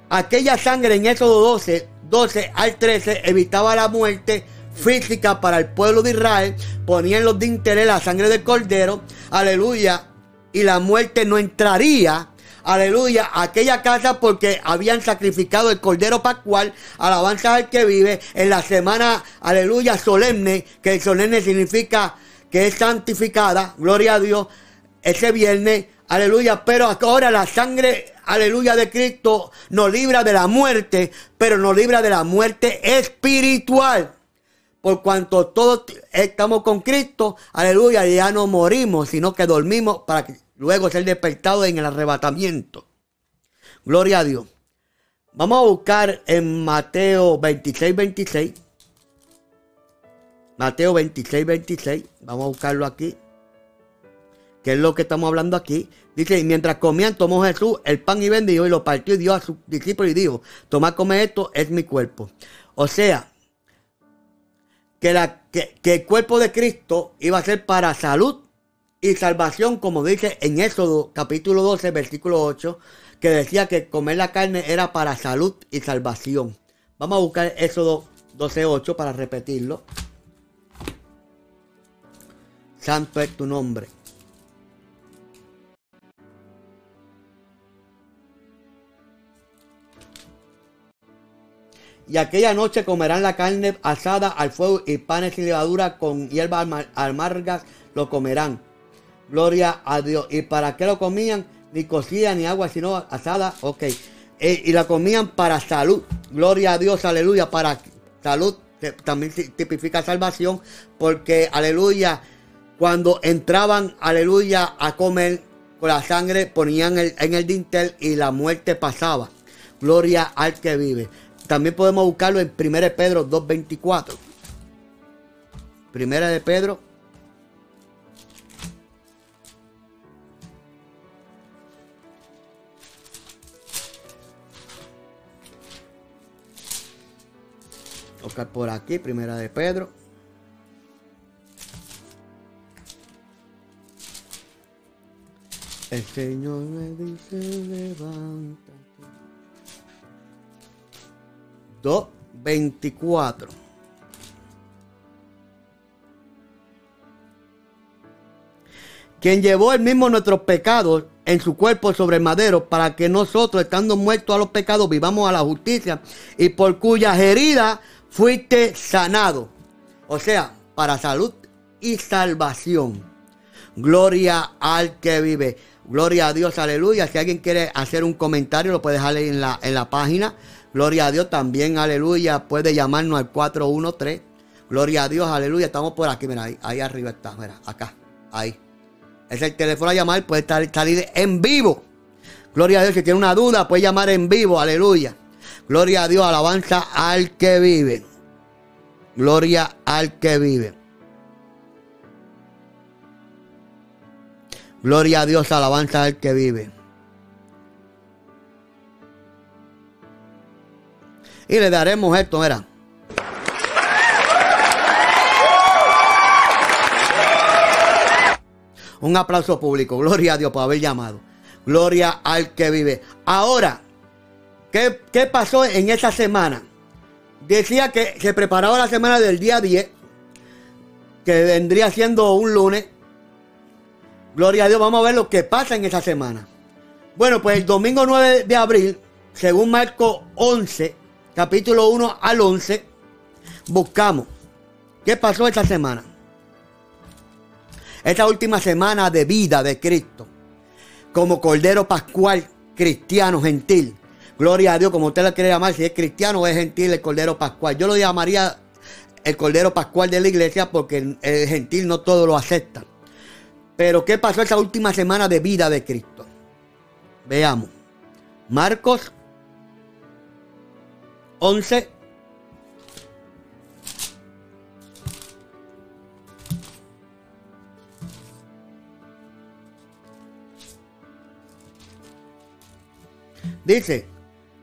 Aquella sangre en Éxodo 12, 12 al 13 evitaba la muerte física para el pueblo de Israel. Ponían los dinteles la sangre del cordero. Aleluya. Y la muerte no entraría. Aleluya, aquella casa porque habían sacrificado el cordero pascual, alabanza al que vive en la semana, aleluya, solemne, que el solemne significa que es santificada, gloria a Dios, ese viernes Aleluya, pero ahora la sangre, aleluya, de Cristo nos libra de la muerte, pero nos libra de la muerte espiritual. Por cuanto todos estamos con Cristo, aleluya, ya no morimos, sino que dormimos para luego ser despertados en el arrebatamiento. Gloria a Dios. Vamos a buscar en Mateo 26, 26. Mateo 26, 26. Vamos a buscarlo aquí que es lo que estamos hablando aquí. Dice, y mientras comían, tomó Jesús el pan y bendijo y lo partió y dio a sus discípulos y dijo, toma, come esto, es mi cuerpo. O sea, que, la, que, el cuerpo de Cristo iba a ser para salud y salvación, como dice en Éxodo capítulo 12, versículo 8, que decía que comer la carne era para salud y salvación. Vamos a buscar Éxodo 12, 8 para repetirlo. Santo es tu nombre. Y aquella noche comerán la carne asada al fuego y panes sin levadura con hierbas amargas lo comerán. Gloria a Dios. ¿Y para qué lo comían? Ni cocida ni agua, sino asada. Ok. Eh, y la comían para salud. Gloria a Dios, aleluya. Para salud también tipifica salvación. Porque, aleluya, cuando entraban, aleluya, a comer con la sangre, ponían en el dintel y la muerte pasaba. Gloria al que vive. También podemos buscarlo en 1 Pedro 2.24. Primera de Pedro. Buscar por aquí, primera de Pedro. El Señor me dice, levanta. 2.24. Quien llevó el mismo nuestros pecados en su cuerpo sobre madero para que nosotros, estando muertos a los pecados, vivamos a la justicia y por cuyas heridas fuiste sanado. O sea, para salud y salvación. Gloria al que vive. Gloria a Dios, aleluya. Si alguien quiere hacer un comentario, lo puede dejar en la, en la página. Gloria a Dios también, aleluya. Puede llamarnos al 413. Gloria a Dios, aleluya. Estamos por aquí, mira, ahí, arriba está, mira, acá, ahí. Es el teléfono a llamar, puede estar, salir en vivo. Gloria a Dios, si tiene una duda, puede llamar en vivo, aleluya. Gloria a Dios, alabanza al que vive. Gloria al que vive. Gloria a Dios, alabanza al que vive. Y le daremos esto, mira. Un aplauso público. Gloria a Dios por haber llamado. Gloria al que vive. Ahora, ¿qué, qué pasó en esa semana? Decía que se preparaba la semana del día 10, que vendría siendo un lunes. Gloria a Dios, vamos a ver lo que pasa en esa semana. Bueno, pues el domingo 9 de abril, según Marco 11, capítulo 1 al 11, buscamos qué pasó esa semana. Esta última semana de vida de Cristo, como Cordero Pascual cristiano gentil. Gloria a Dios, como usted lo quiere llamar, si es cristiano o es gentil el Cordero Pascual. Yo lo llamaría el Cordero Pascual de la iglesia porque el gentil no todo lo acepta. Pero ¿qué pasó esa última semana de vida de Cristo? Veamos. Marcos 11. Dice,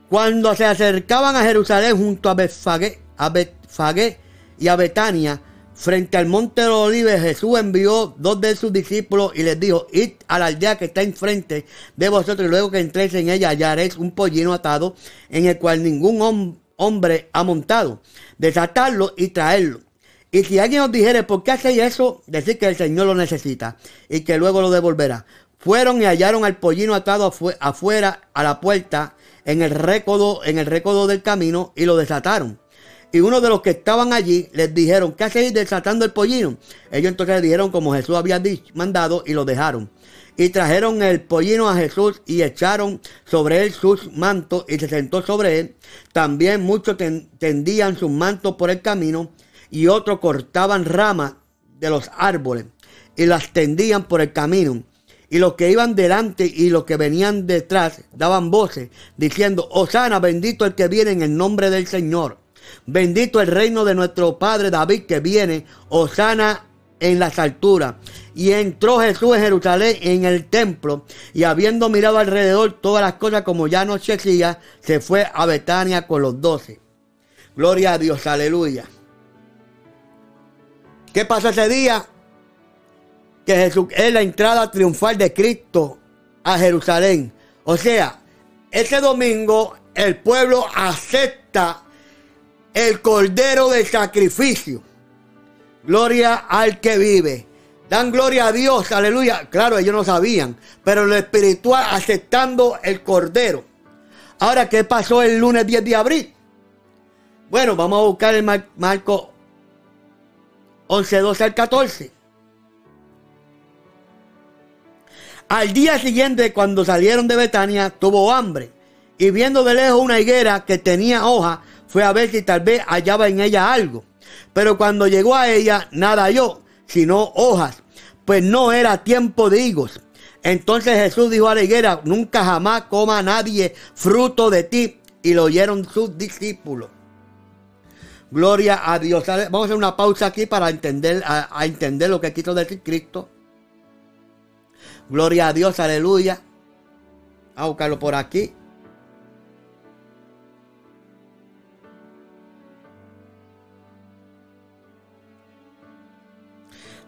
cuando se acercaban a Jerusalén junto a Betfagé, y a Betania, frente al monte de los olivos, Jesús envió dos de sus discípulos y les dijo, id a la aldea que está enfrente de vosotros y luego que entréis en ella hallaréis un pollino atado en el cual ningún hombre ha montado. Desatarlo y traerlo. Y si alguien os dijere, ¿por qué hacéis eso? Decir que el Señor lo necesita y que luego lo devolverá. Fueron y hallaron al pollino atado afuera a la puerta en el récodo, en el récodo del camino y lo desataron. Y uno de los que estaban allí les dijeron, ¿qué hacéis desatando el pollino? Ellos entonces le dijeron como Jesús había mandado y lo dejaron. Y trajeron el pollino a Jesús y echaron sobre él sus mantos y se sentó sobre él. También muchos tendían sus mantos por el camino y otros cortaban ramas de los árboles y las tendían por el camino. Y los que iban delante y los que venían detrás daban voces diciendo, Osana, bendito el que viene en el nombre del Señor. Bendito el reino de nuestro Padre David que viene, Osana en las alturas. Y entró Jesús en Jerusalén en el templo y habiendo mirado alrededor todas las cosas como ya no se fue a Betania con los doce. Gloria a Dios, aleluya. ¿Qué pasó ese día? que Jesús es la entrada triunfal de Cristo a Jerusalén. O sea, ese domingo el pueblo acepta el cordero de sacrificio. Gloria al que vive. Dan gloria a Dios, aleluya. Claro, ellos no sabían, pero lo espiritual aceptando el cordero. Ahora, ¿qué pasó el lunes 10 de abril? Bueno, vamos a buscar el Marco 11, 12 al 14. Al día siguiente, cuando salieron de Betania, tuvo hambre. Y viendo de lejos una higuera que tenía hoja, fue a ver si tal vez hallaba en ella algo. Pero cuando llegó a ella, nada halló, sino hojas, pues no era tiempo de higos. Entonces Jesús dijo a la higuera, nunca jamás coma nadie fruto de ti. Y lo oyeron sus discípulos. Gloria a Dios. Vamos a hacer una pausa aquí para entender, a, entender lo que quiso decir Cristo. Gloria a Dios, aleluya. a buscarlo por aquí.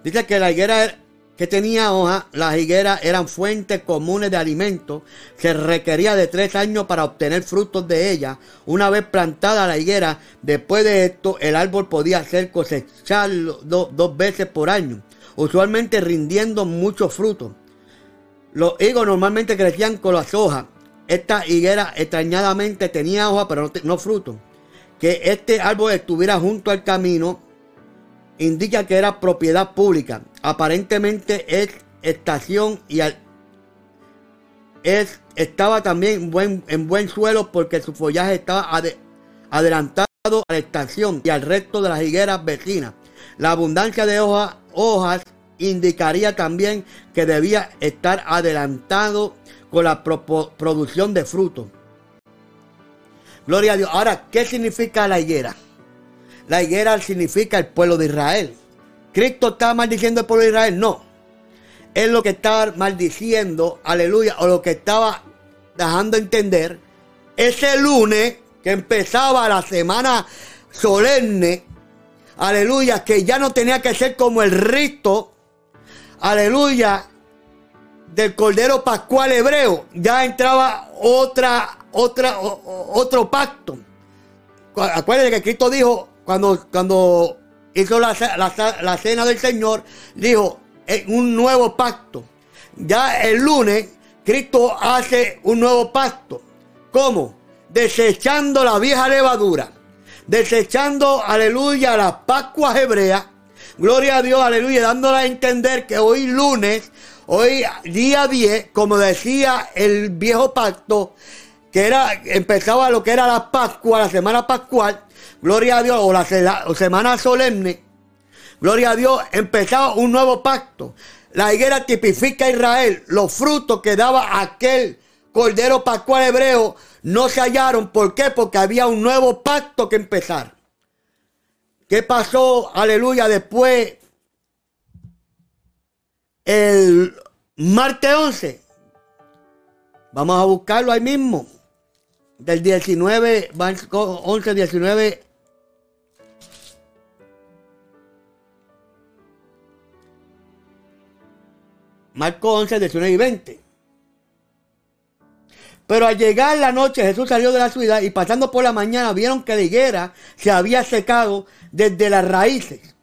Dice que la higuera que tenía hoja, las higueras eran fuentes comunes de alimento. Se requería de tres años para obtener frutos de ella. Una vez plantada la higuera, después de esto, el árbol podía ser cosechado dos veces por año, usualmente rindiendo muchos frutos. Los higos normalmente crecían con las hojas. Esta higuera extrañadamente tenía hojas, pero no, frutos. Que este árbol estuviera junto al camino indica que era propiedad pública. Aparentemente es estación y es, estaba también en buen suelo porque su follaje estaba adelantado a la estación y al resto de las higueras vecinas. La abundancia de hojas indicaría también que debía estar adelantado con la producción de frutos. Gloria a Dios. Ahora, ¿qué significa la higuera? La higuera significa el pueblo de Israel. ¿Cristo está maldiciendo el pueblo de Israel? No. Es lo que estaba maldiciendo, aleluya, o lo que estaba dejando entender ese lunes que empezaba la semana solemne, aleluya, que ya no tenía que ser como el rito, aleluya, del Cordero Pascual hebreo, ya entraba otra, otra, otro pacto. Acuérdense que Cristo dijo, cuando, cuando hizo la, la cena del Señor, dijo, un nuevo pacto. Ya el lunes, Cristo hace un nuevo pacto. ¿Cómo? Desechando la vieja levadura. Desechando, aleluya, las Pascuas hebreas. Gloria a Dios, aleluya, dándola a entender que hoy lunes, hoy día 10, como decía el viejo pacto, que era, empezaba lo que era la Pascua, la semana pascual, gloria a Dios, o la, semana solemne, gloria a Dios, empezaba un nuevo pacto. La higuera tipifica a Israel, los frutos que daba aquel cordero pascual hebreo no se hallaron. ¿Por qué? Porque había un nuevo pacto que empezar. ¿Qué pasó? Aleluya. Después, el martes 11. Vamos a buscarlo ahí mismo. Del 19, 11, 19. Marco 11, 19 y 20. Pero al llegar la noche Jesús salió de la ciudad y pasando por la mañana vieron que la higuera se había secado desde las raíces.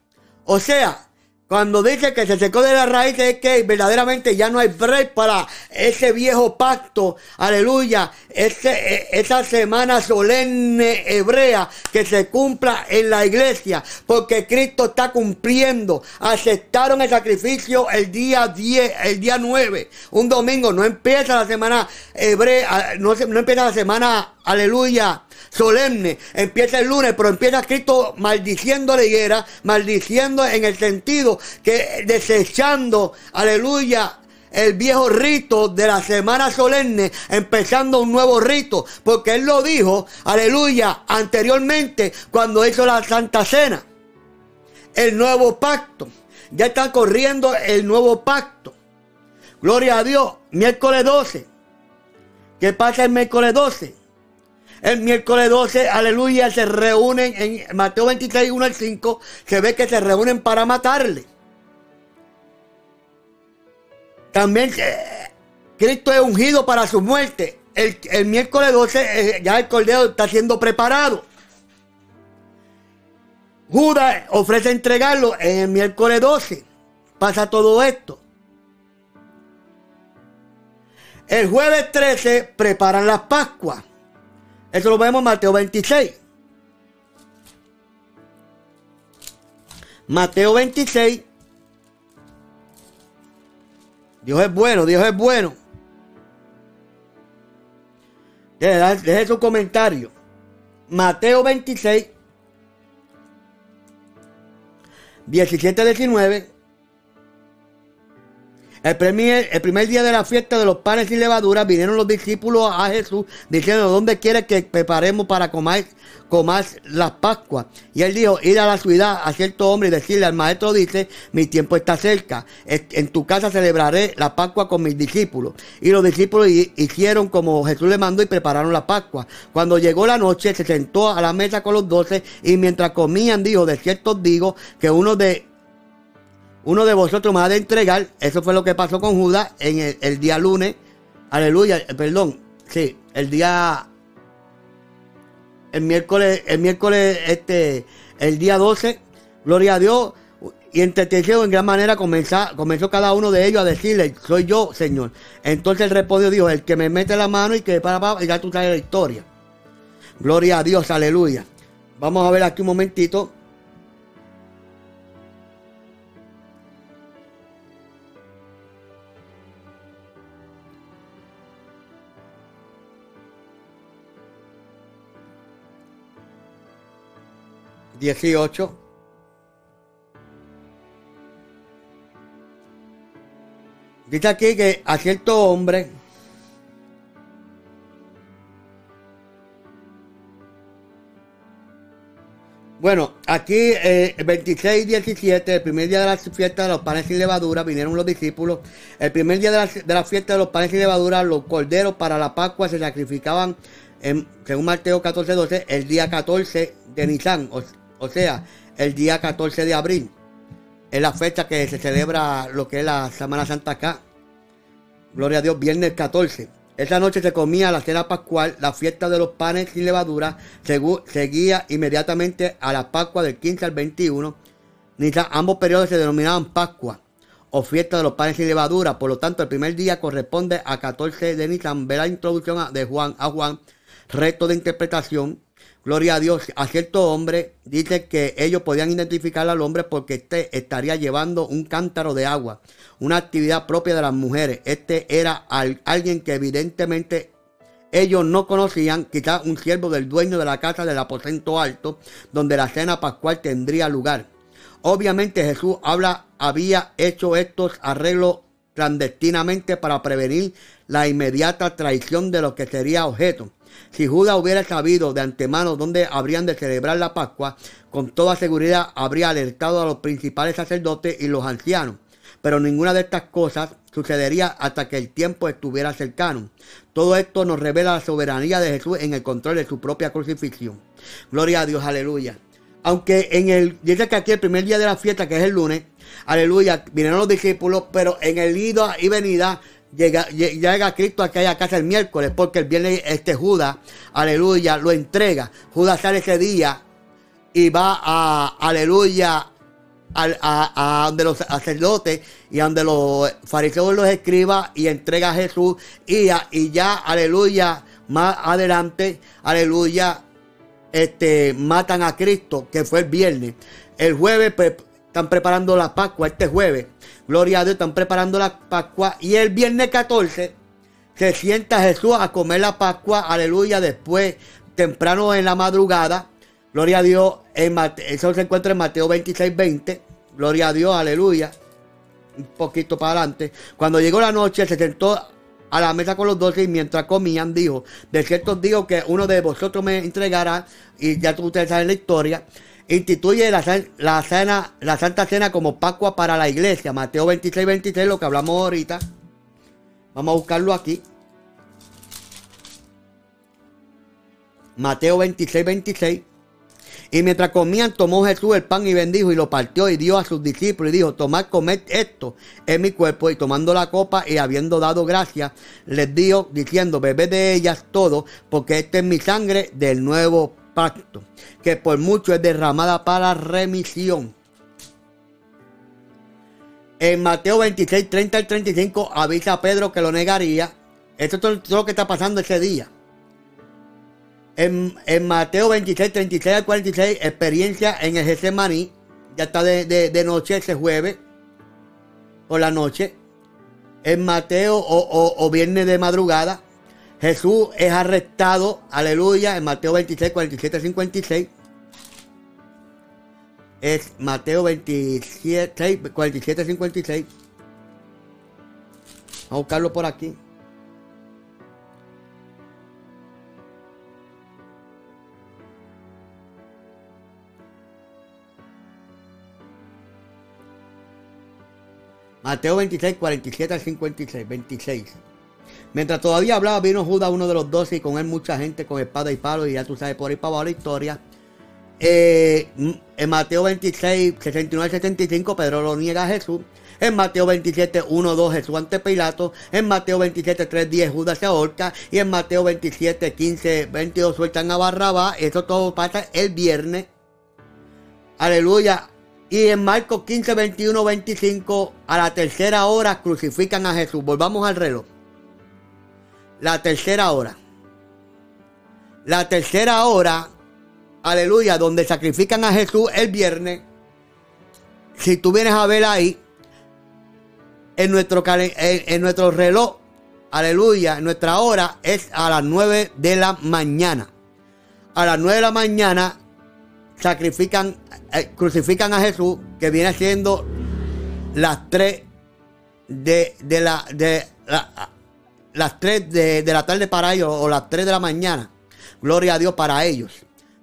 O sea, cuando dice que se secó de la raíz es que verdaderamente ya no hay break para ese viejo pacto, aleluya, e, esa semana solemne hebrea que se cumpla en la iglesia, porque Cristo está cumpliendo. Aceptaron el sacrificio el día 10, el día 9, un domingo, no empieza la semana hebrea, no, no empieza la semana, aleluya, solemne. Empieza el lunes, pero empieza Cristo maldiciendo la higuera, maldiciendo en el sentido que desechando, aleluya, el viejo rito de la semana solemne, empezando un nuevo rito, porque Él lo dijo, aleluya, anteriormente cuando hizo la Santa Cena. El nuevo pacto. Ya está corriendo el nuevo pacto. Gloria a Dios. Miércoles 12. ¿Qué pasa el miércoles 12? El miércoles 12, aleluya, se reúnen en Mateo 26, 1 al 5, se ve que se reúnen para matarle. También eh, Cristo es ungido para su muerte. El, miércoles 12 eh, ya el cordero está siendo preparado. Judas ofrece entregarlo en el miércoles 12. Pasa todo esto. El jueves 13 preparan las Pascuas. Eso lo vemos en Mateo 26. Mateo 26. Dios es bueno, Dios es bueno. Deje su comentario. Mateo 26. 17, 19. El primer, el primer día de la fiesta de los panes y levaduras vinieron los discípulos a Jesús diciendo, ¿dónde quiere que preparemos para comer, comer las Pascuas? Y él dijo, ir a la ciudad a cierto hombre y decirle al maestro dice, mi tiempo está cerca, en tu casa celebraré la Pascua con mis discípulos. Y los discípulos hicieron como Jesús le mandó y prepararon la Pascua. Cuando llegó la noche se sentó a la mesa con los doce y mientras comían dijo, de cierto digo que uno de uno de vosotros me ha de entregar. Eso fue lo que pasó con Judas en el, día lunes. Aleluya, eh, perdón. Sí, el día. El miércoles, el miércoles, este, el día 12, gloria a Dios. Y entendió en gran manera comenzó, comenzó cada uno de ellos a decirle, soy yo, Señor. Entonces el respondió, dijo, el que me mete la mano y que para, y ya tú traes la historia. Gloria a Dios, aleluya. Vamos a ver aquí un momentito. 18. Dice aquí que a cierto hombre Bueno, aquí, eh, 26 y 17, el primer día de la fiesta de los panes sin levadura, vinieron los discípulos. El primer día de la, de la fiesta de los panes sin levadura, los corderos para la Pascua se sacrificaban, en, según Mateo 14, 12, el día 14 de Nisan, o sea, el día 14 de abril. Es la fecha que se celebra lo que es la Semana Santa acá. Gloria a Dios, viernes 14. Esa noche se comía la cena pascual, la fiesta de los panes sin levadura, segu- seguía inmediatamente a la Pascua del 15 al 21. Nisan, ambos periodos se denominaban Pascua o fiesta de los panes sin levadura. Por lo tanto, el primer día corresponde a 14 de Nisan. Ve la introducción de Juan a Juan, reto de interpretación. Gloria a Dios. A cierto hombre dice que ellos podían identificar al hombre porque este estaría llevando un cántaro de agua, una actividad propia de las mujeres. Este era al- alguien que evidentemente ellos no conocían, quizás un siervo del dueño de la casa del aposento alto, donde la cena pascual tendría lugar. Obviamente Jesús habla, había hecho estos arreglos clandestinamente para prevenir la inmediata traición de lo que sería objeto. Si Judas hubiera sabido de antemano dónde habrían de celebrar la Pascua, con toda seguridad habría alertado a los principales sacerdotes y los ancianos. Pero ninguna de estas cosas sucedería hasta que el tiempo estuviera cercano. Todo esto nos revela la soberanía de Jesús en el control de su propia crucifixión. Gloria a Dios, aleluya. Aunque en el, dice que aquí el primer día de la fiesta, que es el lunes, aleluya, vinieron los discípulos, pero en el ida y venida llega, lle- llega Cristo a aquella casa el miércoles, porque el viernes este Judas, aleluya, lo entrega. Judas sale ese día y va a, aleluya, al- a, a donde los sacerdotes y a donde los fariseos los escriba y entrega a Jesús y, a- y ya, aleluya, más adelante, aleluya, este, matan a Cristo, que fue el viernes. El jueves están preparando la Pascua, este jueves, gloria a Dios, están preparando la Pascua. Y el viernes 14 se sienta Jesús a comer la Pascua, aleluya, después, temprano en la madrugada, gloria a Dios, en Mate- eso se encuentra en Mateo 26, 20, gloria a Dios, aleluya, un poquito para adelante. Cuando llegó la noche, se sentó a la mesa con los doce y mientras comían, dijo, de cierto digo que uno de vosotros me entregará, y ya ustedes saben la historia, instituye la, cena, la Santa Cena como Pascua para la iglesia, Mateo 26, 26, lo que hablamos ahorita. Vamos a buscarlo aquí. Mateo 26, 26. Y mientras comían, tomó Jesús el pan y bendijo y lo partió y dio a sus discípulos y dijo, tomad, comed esto, es mi cuerpo. Y tomando la copa y habiendo dado gracias, les dio diciendo, bebed de ellas todo, porque esta es mi sangre del nuevo pacto, que por mucho es derramada para remisión. En Mateo 26, 30 al 35 avisa a Pedro que lo negaría. Esto es todo lo que está pasando ese día. En, en Mateo 26, 36 al 46, experiencia en el Getsemaní. Ya está de, de- noche ese jueves. Por la noche. En Mateo o- o viernes de madrugada. Jesús es arrestado. Aleluya. En Mateo 26, 47, 56. Es Mateo 27, 47, 56. Vamos a buscarlo por aquí. Mateo 26, 47 al 56, 26. Mientras todavía hablaba, vino Judas, uno de los doce, y con él mucha gente con espada y palo, y ya tú sabes por ahí para abajo la historia. Eh, en Mateo 26, 69 75, Pedro lo niega a Jesús. En Mateo 27, 1, 2, Jesús ante Pilato. En Mateo 27, 3, 10, Judas se ahorca. Y en Mateo 27, 15, 22, sueltan a Barrabás. Eso todo pasa el viernes. Aleluya. Y en Marcos 15, 21, 25, a la tercera hora crucifican a Jesús. Volvamos al reloj. La tercera hora. La tercera hora, aleluya, donde sacrifican a Jesús el viernes. Si tú vienes a ver ahí, en nuestro, en nuestro reloj, aleluya, nuestra hora es a las 9 de la mañana. A las 9 de la mañana sacrifican, eh, crucifican a Jesús, que viene siendo las 3 de, de la, de la- las 3 de, de la tarde para ellos, o las 3 de la mañana. Gloria a Dios para ellos.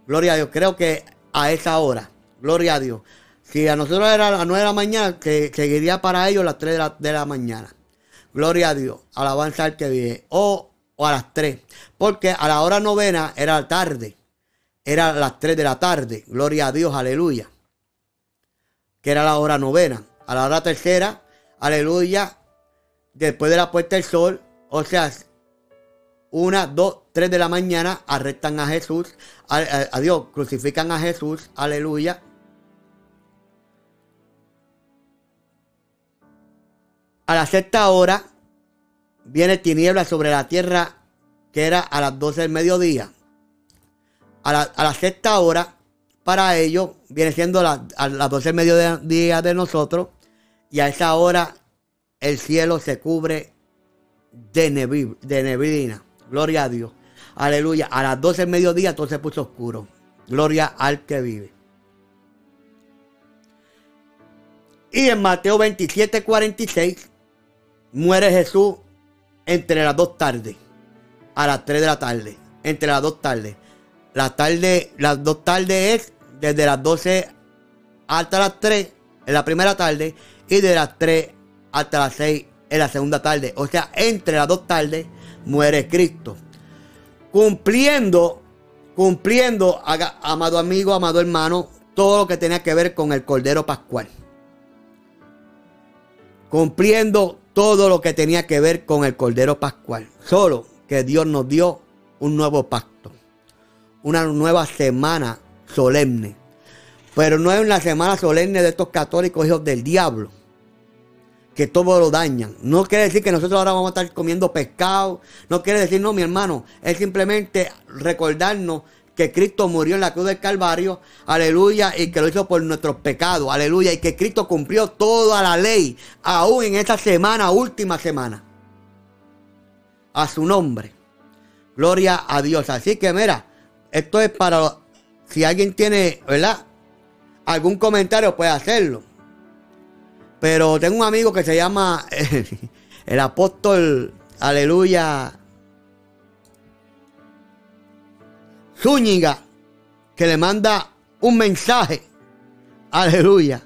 Gloria a Dios. Creo que a esa hora. Gloria a Dios. Si a nosotros era a las 9 de la mañana, que seguiría para ellos las 3 de la, de la mañana. Gloria a Dios. Alabanza al que vive. O, o a las 3. Porque a la hora novena era tarde. Era las 3 de la tarde. Gloria a Dios, aleluya. Que era la hora novena. A la hora tercera, aleluya. Después de la puesta del sol. O sea, una, dos, tres de la mañana arrestan a Jesús, a, Dios, crucifican a Jesús, aleluya. A la sexta hora viene tiniebla sobre la tierra, que era a las 12 del mediodía. A la, sexta hora, para ellos, viene siendo a las 12 del mediodía de nosotros, y a esa hora el cielo se cubre de, nevi- de neblina. Gloria a Dios. Aleluya. A las 12 del mediodía todo se puso oscuro. Gloria al que vive. Y en Mateo 27, 46 muere Jesús entre las dos tardes. A las 3 de la tarde. Entre las dos tardes. La tarde, las dos tardes es desde las 12 hasta las 3 en la primera tarde y de las 3 hasta las 6 en la segunda tarde. O sea, entre las dos tardes muere Cristo. Cumpliendo, cumpliendo, haga- amado amigo, amado hermano, todo lo que tenía que ver con el Cordero Pascual. Cumpliendo todo lo que tenía que ver con el Cordero Pascual. Solo que Dios nos dio un nuevo pacto. Una nueva semana solemne. Pero no es una semana solemne de estos católicos hijos del diablo. Que todo lo dañan. No quiere decir que nosotros ahora vamos a estar comiendo pescado. No quiere decir, no, mi hermano. Es simplemente recordarnos que Cristo murió en la cruz del Calvario. Aleluya. Y que lo hizo por nuestros pecados. Aleluya. Y que Cristo cumplió toda la ley. Aún en esta semana, última semana. A su nombre. Gloria a Dios. Así que mira, esto es para si alguien tiene, ¿verdad? Algún comentario puede hacerlo. Pero tengo un amigo que se llama el apóstol, aleluya, Zúñiga, que le manda un mensaje. Aleluya.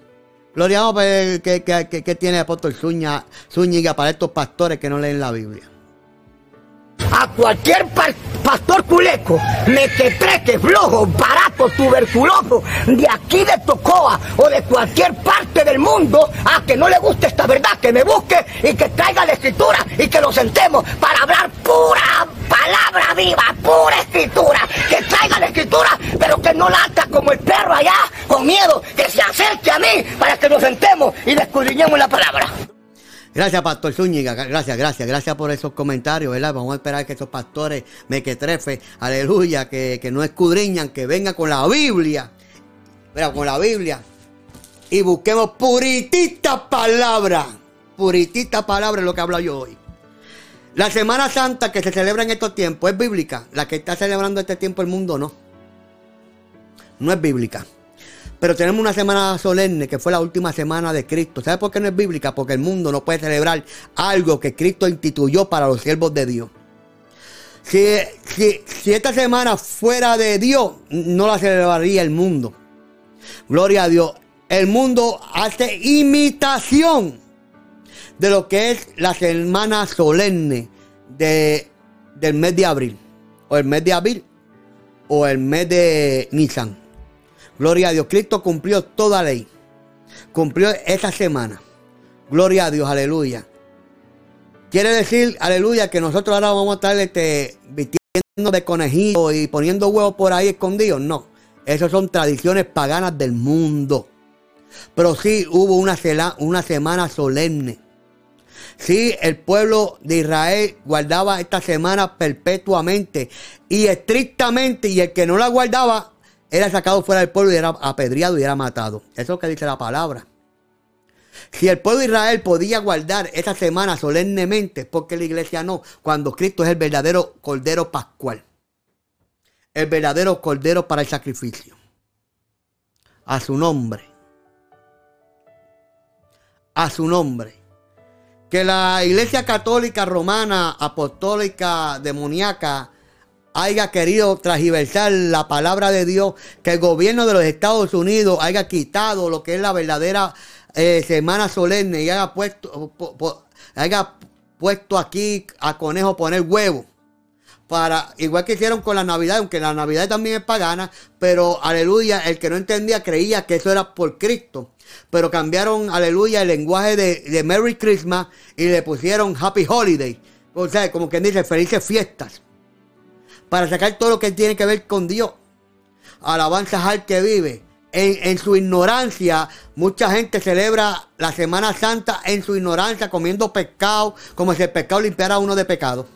Gloria a Dios, pues, que, tiene el apóstol Zúñiga para estos pastores que no leen la Biblia. A cualquier pa- pastor culeco, mequetreque, flojo, barato, tuberculoso, de aquí de Tocoa o de cualquier parte del mundo, a que no le guste esta verdad, que me busque y que traiga la escritura y que nos sentemos para hablar pura palabra viva, pura escritura, que traiga la escritura, pero que no lata como el perro allá con miedo, que se acerque a mí para que nos sentemos y descudriñemos la palabra. Gracias, Pastor Zúñiga. Gracias, gracias, gracias por esos comentarios, ¿verdad? Vamos a esperar que esos pastores mequetrefe, aleluya, que, que no escudriñan, que vengan con la Biblia. Mira, con la Biblia. Y busquemos puritita palabra. Puritita palabra es lo que hablo yo hoy. La Semana Santa que se celebra en estos tiempos es bíblica. La que está celebrando este tiempo el mundo no. No es bíblica. Pero tenemos una semana solemne que fue la última semana de Cristo. ¿Sabe por qué no es bíblica? Porque el mundo no puede celebrar algo que Cristo instituyó para los siervos de Dios. Si, esta semana fuera de Dios, no la celebraría el mundo. Gloria a Dios. El mundo hace imitación de lo que es la semana solemne de, del mes de abril. O el mes de abril. O el mes de Nisan. Gloria a Dios. Cristo cumplió toda ley. Cumplió esa semana. Gloria a Dios. Aleluya. Quiere decir, aleluya, que nosotros ahora vamos a estar este, vistiendo de conejillo y poniendo huevos por ahí escondidos. No. Esas son tradiciones paganas del mundo. Pero sí hubo una, una semana solemne. Sí, el pueblo de Israel guardaba esta semana perpetuamente y estrictamente, y el que no la guardaba era sacado fuera del pueblo y era apedreado y era matado. Eso es lo que dice la palabra. Si el pueblo de Israel podía guardar esa semana solemnemente, ¿por qué la iglesia no? Cuando Cristo es el verdadero cordero pascual. El verdadero cordero para el sacrificio. A su nombre. A su nombre que la iglesia católica romana, apostólica, demoníaca, haya querido transversar la palabra de Dios, que el gobierno de los Estados Unidos haya quitado lo que es la verdadera eh, semana solemne y haya puesto, haya puesto aquí a conejo poner huevo. Para, igual que hicieron con la Navidad, aunque la Navidad también es pagana, pero aleluya, el que no entendía creía que eso era por Cristo. Pero cambiaron, aleluya, el lenguaje de, de Merry Christmas y le pusieron Happy Holiday. O sea, como quien dice, felices fiestas. Para sacar todo lo que tiene que ver con Dios. Alabanzas al que vive. En, en su ignorancia, mucha gente celebra la Semana Santa en su ignorancia, comiendo pescado, como si el pescado limpiara a uno de pecado.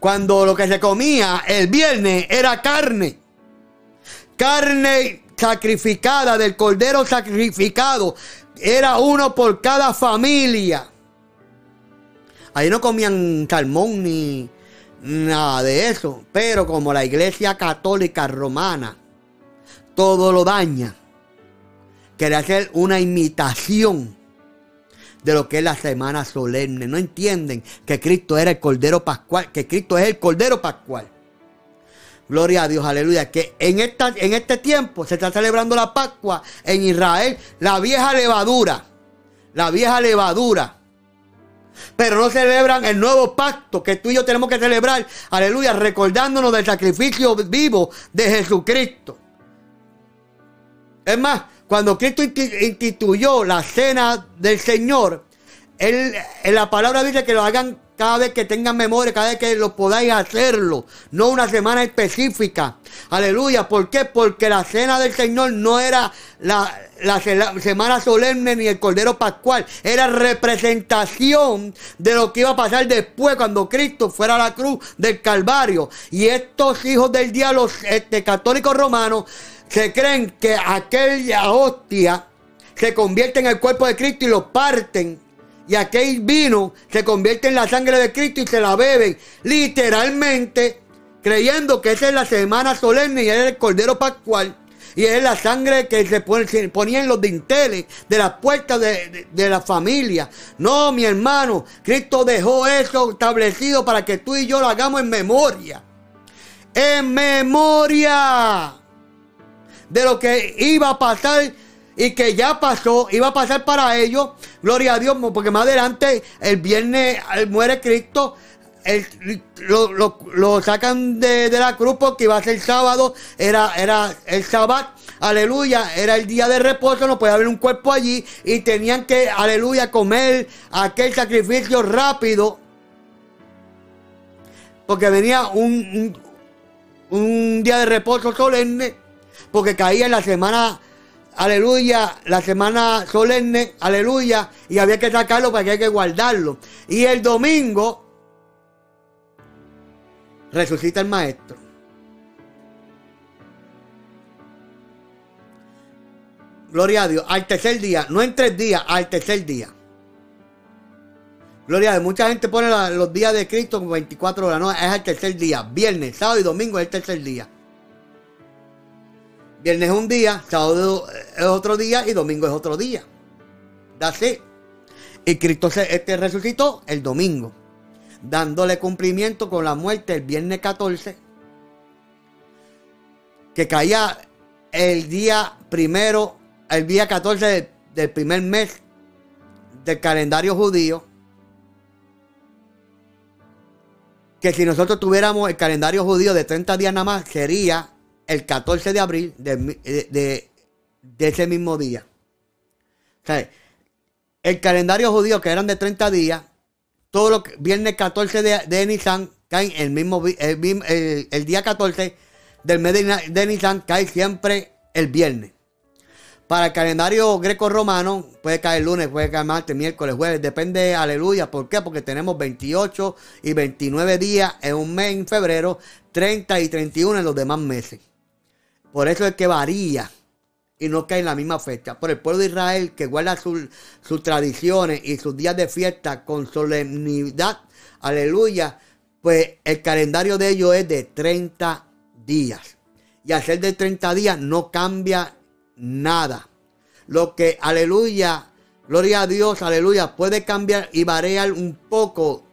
Cuando lo que se comía el viernes era carne. Carne sacrificada del cordero sacrificado. Era uno por cada familia. Ahí no comían salmón ni nada de eso. Pero como la iglesia católica romana todo lo daña, quiere hacer una imitación de lo que es la semana solemne. No entienden que Cristo era el Cordero Pascual, que Cristo es el Cordero Pascual. Gloria a Dios, aleluya. Que en, esta, en este tiempo se está celebrando la Pascua en Israel, la vieja levadura. La vieja levadura. Pero no celebran el nuevo pacto que tú y yo tenemos que celebrar, aleluya, recordándonos del sacrificio vivo de Jesucristo. Es más, cuando Cristo insti- instituyó la cena del Señor, él, en la palabra dice que lo hagan cada vez que tengan memoria, cada vez que lo podáis hacerlo, no una semana específica. Aleluya, ¿por qué? Porque la cena del Señor no era la, la se- semana solemne ni el Cordero Pascual, era representación de lo que iba a pasar después cuando Cristo fuera a la cruz del Calvario. Y estos hijos del diablo este, católicos romanos se creen que aquella hostia se convierte en el cuerpo de Cristo y lo parten. Y aquel vino se convierte en la sangre de Cristo y se la beben. Literalmente, creyendo que esa es la semana solemne y es el cordero pascual. Y es la sangre que se, ponía en los dinteles de las puertas de, de- de la familia. No, mi hermano, Cristo dejó eso establecido para que tú y yo lo hagamos en memoria. En memoria de lo que iba a pasar y que ya pasó, iba a pasar para ellos. Gloria a Dios, porque más adelante, el viernes eh, muere Cristo. el- lo, lo- sacan de, la cruz porque iba a ser sábado, era, era el sábado, aleluya, era el día de reposo, no podía haber un cuerpo allí y tenían que, aleluya, comer aquel sacrificio rápido porque venía un, un día de reposo solemne, porque caía en la semana, aleluya, la semana solemne, aleluya, y había que sacarlo porque hay que guardarlo. Y el domingo resucita el maestro. Gloria a Dios, al tercer día, no en tres días, al tercer día. Gloria a Dios. Mucha gente pone los días de Cristo como 24 horas. No, es el tercer día. Viernes, sábado y domingo es el tercer día. Viernes es un día, sábado es otro día y domingo es otro día. Así. Y Cristo se, este resucitó el domingo, dándole cumplimiento con la muerte el viernes 14, que caía el día primero, el día 14 del, del primer mes del calendario judío. que si nosotros tuviéramos el calendario judío de 30 días nada más, sería el 14 de abril de, de- ese mismo día. O el calendario judío que eran de 30 días, todo lo que viernes 14 de, de Nisan cae el mismo el, día 14 del mes de, de cae siempre el viernes. Para el calendario greco-romano puede caer lunes, puede caer martes, miércoles, jueves, depende, aleluya. ¿Por qué? Porque tenemos 28 y 29 días en un mes en febrero, 30 y 31 en los demás meses. Por eso es que varía y no cae en la misma fecha. Por el pueblo de Israel que guarda sus, tradiciones y sus días de fiesta con solemnidad, aleluya, pues el calendario de ellos es de 30 días. Y al ser de 30 días no cambia nada. Lo que, aleluya, gloria a Dios, aleluya, puede cambiar y variar un poco,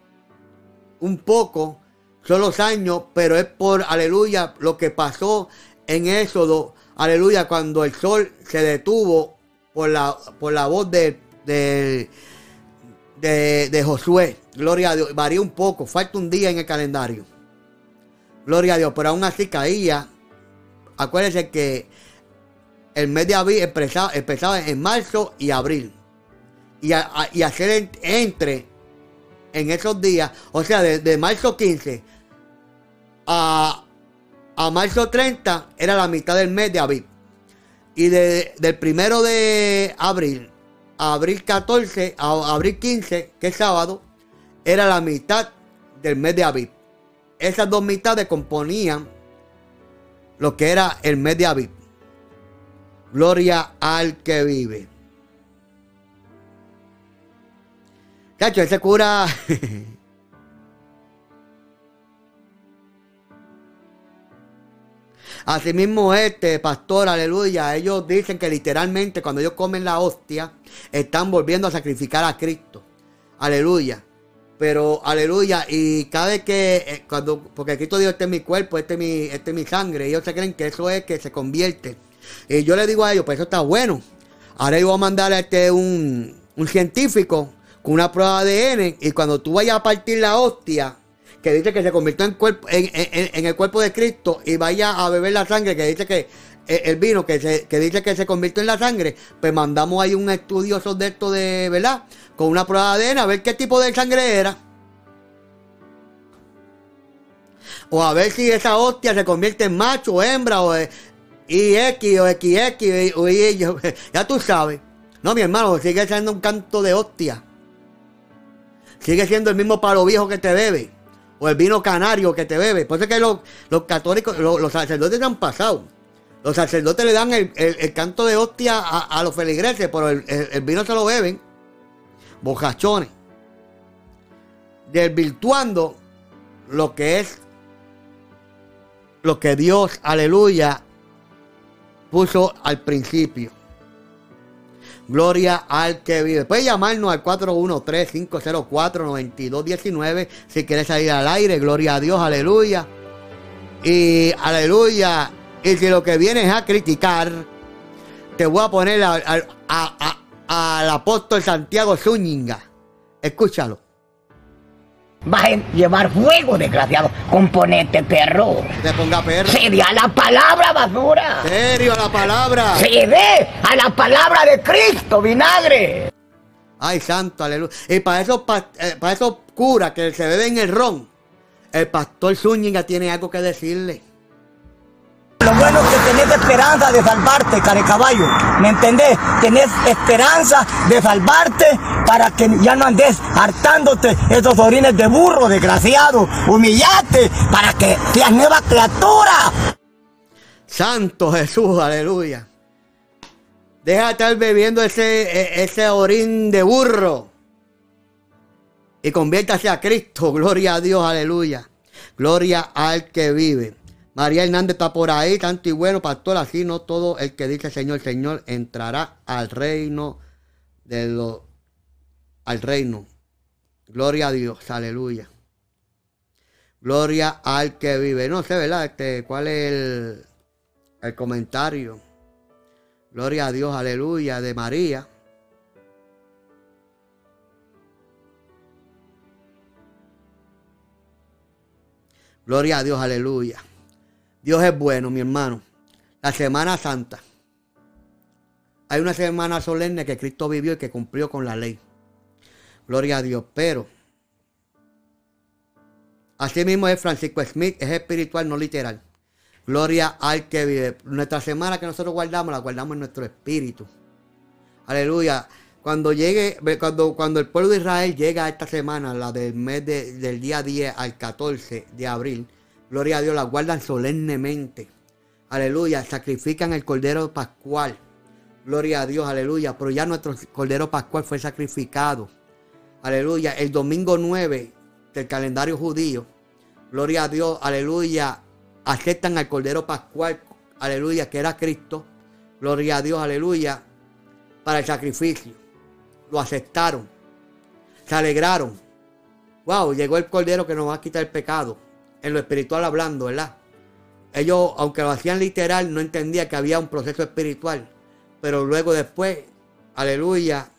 un poco, son los años, pero es por, aleluya, lo que pasó en Éxodo, aleluya, cuando el sol se detuvo por la, por la voz de, de, de, Josué. Gloria a Dios. Varía un poco, falta un día en el calendario. Gloria a Dios, pero aún así caía. Acuérdense que el mes de abril empezaba, empezaba en marzo y abril. Y, a- y hacer en- entre en esos días, o sea, de, de marzo 15 a, a marzo 30 era la mitad del mes de abril. Y de- del primero de abril a abril 14 a abril 15, que es sábado, era la mitad del mes de abril. Esas dos mitades componían lo que era el mes de abril. Gloria al que vive. Cacho, ese cura. Asimismo, este pastor, aleluya, ellos dicen que literalmente cuando ellos comen la hostia, están volviendo a sacrificar a Cristo. Aleluya. Pero, aleluya, y cada vez que, eh, cuando, porque Cristo dijo, este es mi cuerpo, este es mi, este es mi sangre, ellos se creen que eso es que se convierte. Y yo le digo a ellos, pues eso está bueno. Ahora yo voy a mandar a este un, un científico con una prueba de ADN y cuando tú vayas a partir la hostia, que dice que se convirtió en, el cuerpo de Cristo y vaya a beber la sangre, que dice que eh, el vino, que, dice que se convirtió en la sangre, pues mandamos ahí un estudioso de esto de, ¿verdad? Con una prueba de ADN a ver qué tipo de sangre era. O a ver si esa hostia se convierte en macho hembra o eh, IX o XX o Y, ya tú sabes. No, mi hermano, sigue siendo un canto de hostia. Sigue siendo el mismo palo viejo que te bebe. O el vino canario que te bebe. Por eso es que los, los católicos, los, los sacerdotes han pasado. Los sacerdotes le dan el, el- el canto de hostia a, a los feligreses, pero el, el- vino se lo beben. Bocachones. Desvirtuando lo que es lo que Dios, aleluya, puso al principio. Gloria al que vive. Puedes llamarnos al 413-504-9219 si quieres salir al aire. Gloria a Dios, aleluya. Y aleluya. Y si lo que vienes a criticar, te voy a poner al, a- a- al apóstol Santiago Zúñiga. Escúchalo. Vas a llevar fuego, desgraciado. Componente, perro. Te ponga perro. Cede a la palabra, basura. Serio la palabra. Cede a la palabra de Cristo, vinagre. Ay, santo, aleluya. Y para esos, eh, para esos curas que se beben el ron, el pastor Zúñiga tiene algo que decirle. Lo bueno es que tenés esperanza de salvarte, caballo. ¿Me entendés? Tenés esperanza de salvarte para que ya no andes hartándote esos orines de burro, desgraciado. Humillate para que seas nueva criatura. Santo Jesús, aleluya. Deja de estar bebiendo ese, e- ese orín de burro. Y conviértase a Cristo. Gloria a Dios, aleluya. Gloria al que vive. María Hernández está por ahí, tanto y bueno, pastor. Así no todo el que dice Señor, Señor entrará al reino de los. Al reino. Gloria a Dios, aleluya. Gloria al que vive. No sé, ¿verdad? Este, ¿Cuál es el, el comentario? Gloria a Dios, aleluya, de María. Gloria a Dios, aleluya. Dios es bueno, mi hermano. La Semana Santa. Hay una semana solemne que Cristo vivió y que cumplió con la ley. Gloria a Dios. Pero, así mismo es Francisco Smith, es espiritual, no literal. Gloria al que vive. Nuestra semana que nosotros guardamos, la guardamos en nuestro espíritu. Aleluya. Cuando llegue, cuando, cuando el pueblo de Israel llega a esta semana, la del mes de- del día 10 al 14 de abril, gloria a Dios, la guardan solemnemente. Aleluya. Sacrifican el cordero pascual. Gloria a Dios, aleluya. Pero ya nuestro cordero pascual fue sacrificado. Aleluya. El domingo 9 del calendario judío. Gloria a Dios, aleluya. Aceptan al cordero pascual, aleluya, que era Cristo. Gloria a Dios, aleluya. Para el sacrificio. Lo aceptaron. Se alegraron. Wow, llegó el cordero que nos va a quitar el pecado. En lo espiritual hablando, ¿verdad? Ellos, aunque lo hacían literal, no entendían que había un proceso espiritual. Pero luego después, aleluya,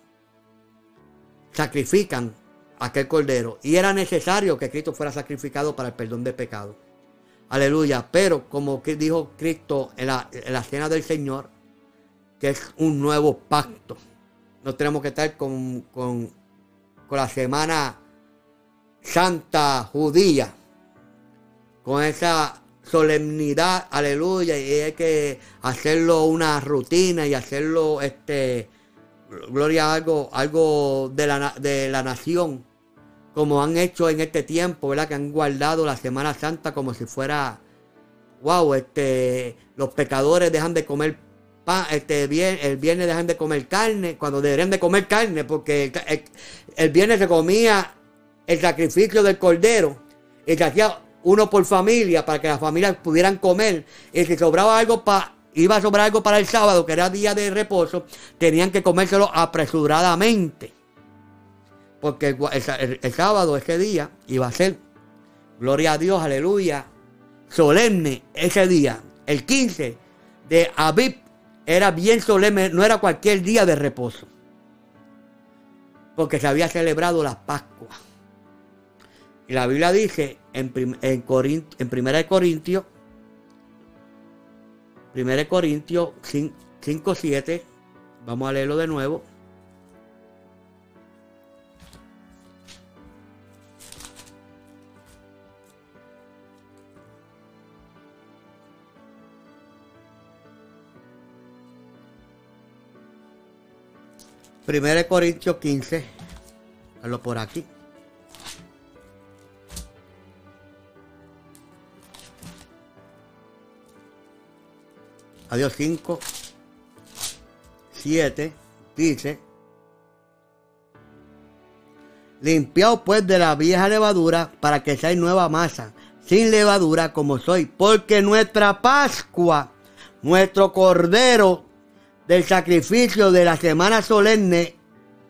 sacrifican aquel cordero. Y era necesario que Cristo fuera sacrificado para el perdón de pecados. Aleluya. Pero como dijo Cristo en la, en cena del Señor, que es un nuevo pacto. No tenemos que estar con, con, con la semana santa judía, con esa solemnidad, aleluya, y hay que hacerlo una rutina y hacerlo, este, gloria algo, algo de la, de la nación, como han hecho en este tiempo, ¿verdad? Que han guardado la Semana Santa como si fuera, wow, este, los pecadores dejan de comer pan, este, el viernes dejan de comer carne, cuando deberían de comer carne, porque el, el viernes se comía el sacrificio del cordero y se hacía uno por familia para que las familias pudieran comer y si sobraba algo para iba a sobrar algo para el sábado, que era día de reposo, tenían que comérselo apresuradamente. Porque el, sábado, ese día, iba a ser, gloria a Dios, aleluya, solemne ese día. El 15 de Abib era bien solemne, no era cualquier día de reposo. Porque se había celebrado la Pascua. Y la Biblia dice en, en, en 1 Corintios 1 Corintios 5, 7. Vamos a leerlo de nuevo. Primero Corintios 15, hazlo por aquí. Adiós 5, 7, dice, limpiaos pues de la vieja levadura para que seáis nueva masa, sin levadura como soy, porque nuestra Pascua, nuestro Cordero del sacrificio de la semana solemne,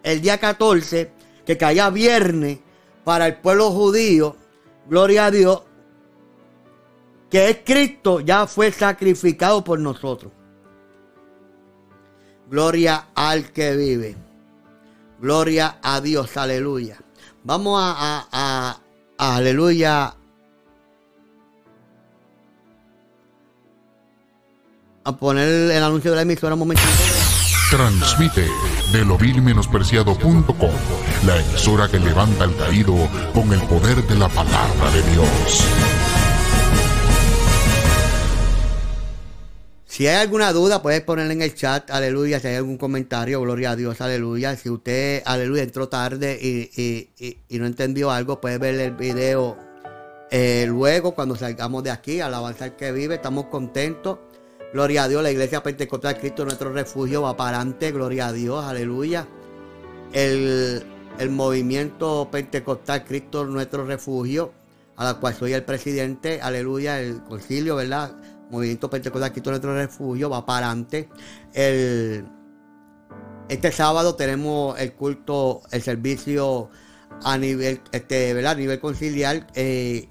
el día 14, que caía viernes para el pueblo judío, gloria a Dios, que Cristo, ya fue sacrificado por nosotros. Gloria al que vive. Gloria a Dios, aleluya. Vamos a, aleluya. A poner el anuncio de la emisora un momentito. Transmite de lovilmenospreciado.com, la emisora que levanta al caído con el poder de la palabra de Dios. Si hay alguna duda, puedes ponerla en el chat, aleluya. Si hay algún comentario, gloria a Dios, aleluya. Si usted, aleluya, entró tarde y, no entendió algo, puede ver el video eh, luego cuando salgamos de aquí, alabanza al que vive. Estamos contentos. Gloria a Dios, la iglesia pentecostal Cristo, nuestro refugio, va para adelante. Gloria a Dios, aleluya. El, el movimiento pentecostal Cristo, nuestro refugio, a la cual soy el presidente, aleluya, el concilio, ¿verdad? Movimiento Pentecostal Cristo Nuestro Refugio va para adelante. El, este sábado tenemos el culto, el servicio a nivel, este, ¿verdad? A nivel conciliar. Eh,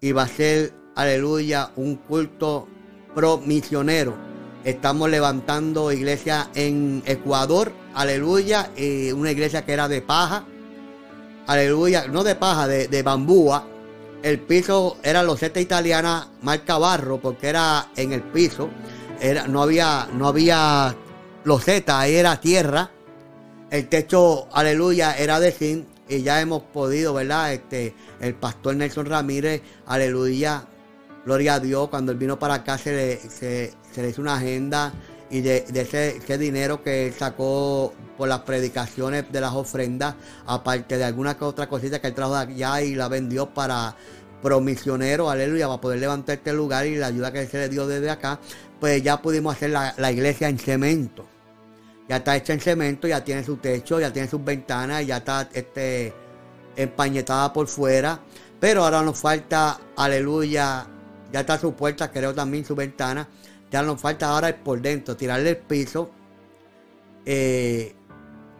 y va a ser, aleluya, un culto pro misionero. Estamos levantando iglesia en Ecuador, aleluya, y una iglesia que era de paja, aleluya, no de paja, de, de bambúa, el piso era loseta italiana marca barro porque era en el piso. Era, no había, no había loseta, ahí era tierra. El techo, aleluya, era de zinc. Y ya hemos podido, ¿verdad? Este, el pastor Nelson Ramírez, aleluya, gloria a Dios. Cuando él vino para acá se le, se, le hizo una agenda y de, ese, dinero que sacó por las predicaciones de las ofrendas, aparte de alguna que otra cosita que él trajo de allá y la vendió para promisionero, aleluya, para poder levantar este lugar y la ayuda que se le dio desde acá, pues ya pudimos hacer la, iglesia en cemento. Ya está hecha en cemento, ya tiene su techo, ya tiene sus ventanas, ya está este, empañetada por fuera. Pero ahora nos falta, aleluya, ya está su puerta, creo también su ventana. Ya nos falta ahora por dentro, tirarle el piso. Eh,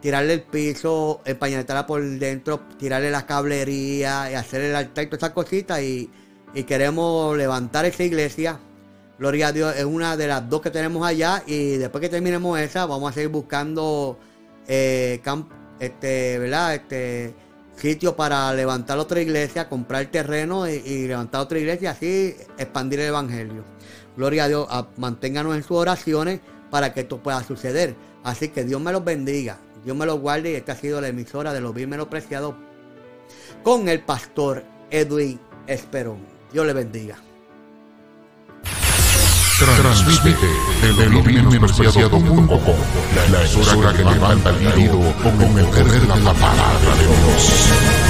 tirarle el piso, empañetarla por dentro, tirarle la cablería y hacer el altar, todas esas cositas y, y queremos levantar esa iglesia. Gloria a Dios, es una de las dos que tenemos allá y después que terminemos esa vamos a seguir buscando eh, este, ¿verdad? Este sitio para levantar otra iglesia, comprar terreno y, y levantar otra iglesia, así expandir el evangelio. Gloria a Dios, manténganos en sus oraciones para que esto pueda suceder. Así que Dios me los bendiga, Dios me los guarde y esta ha sido la emisora de los bien menospreciados con el pastor Edwin Esperón. Dios le bendiga. Transmite desde lo bien menospreciado.com, la emisora que levanta el con el poder de la palabra de Dios.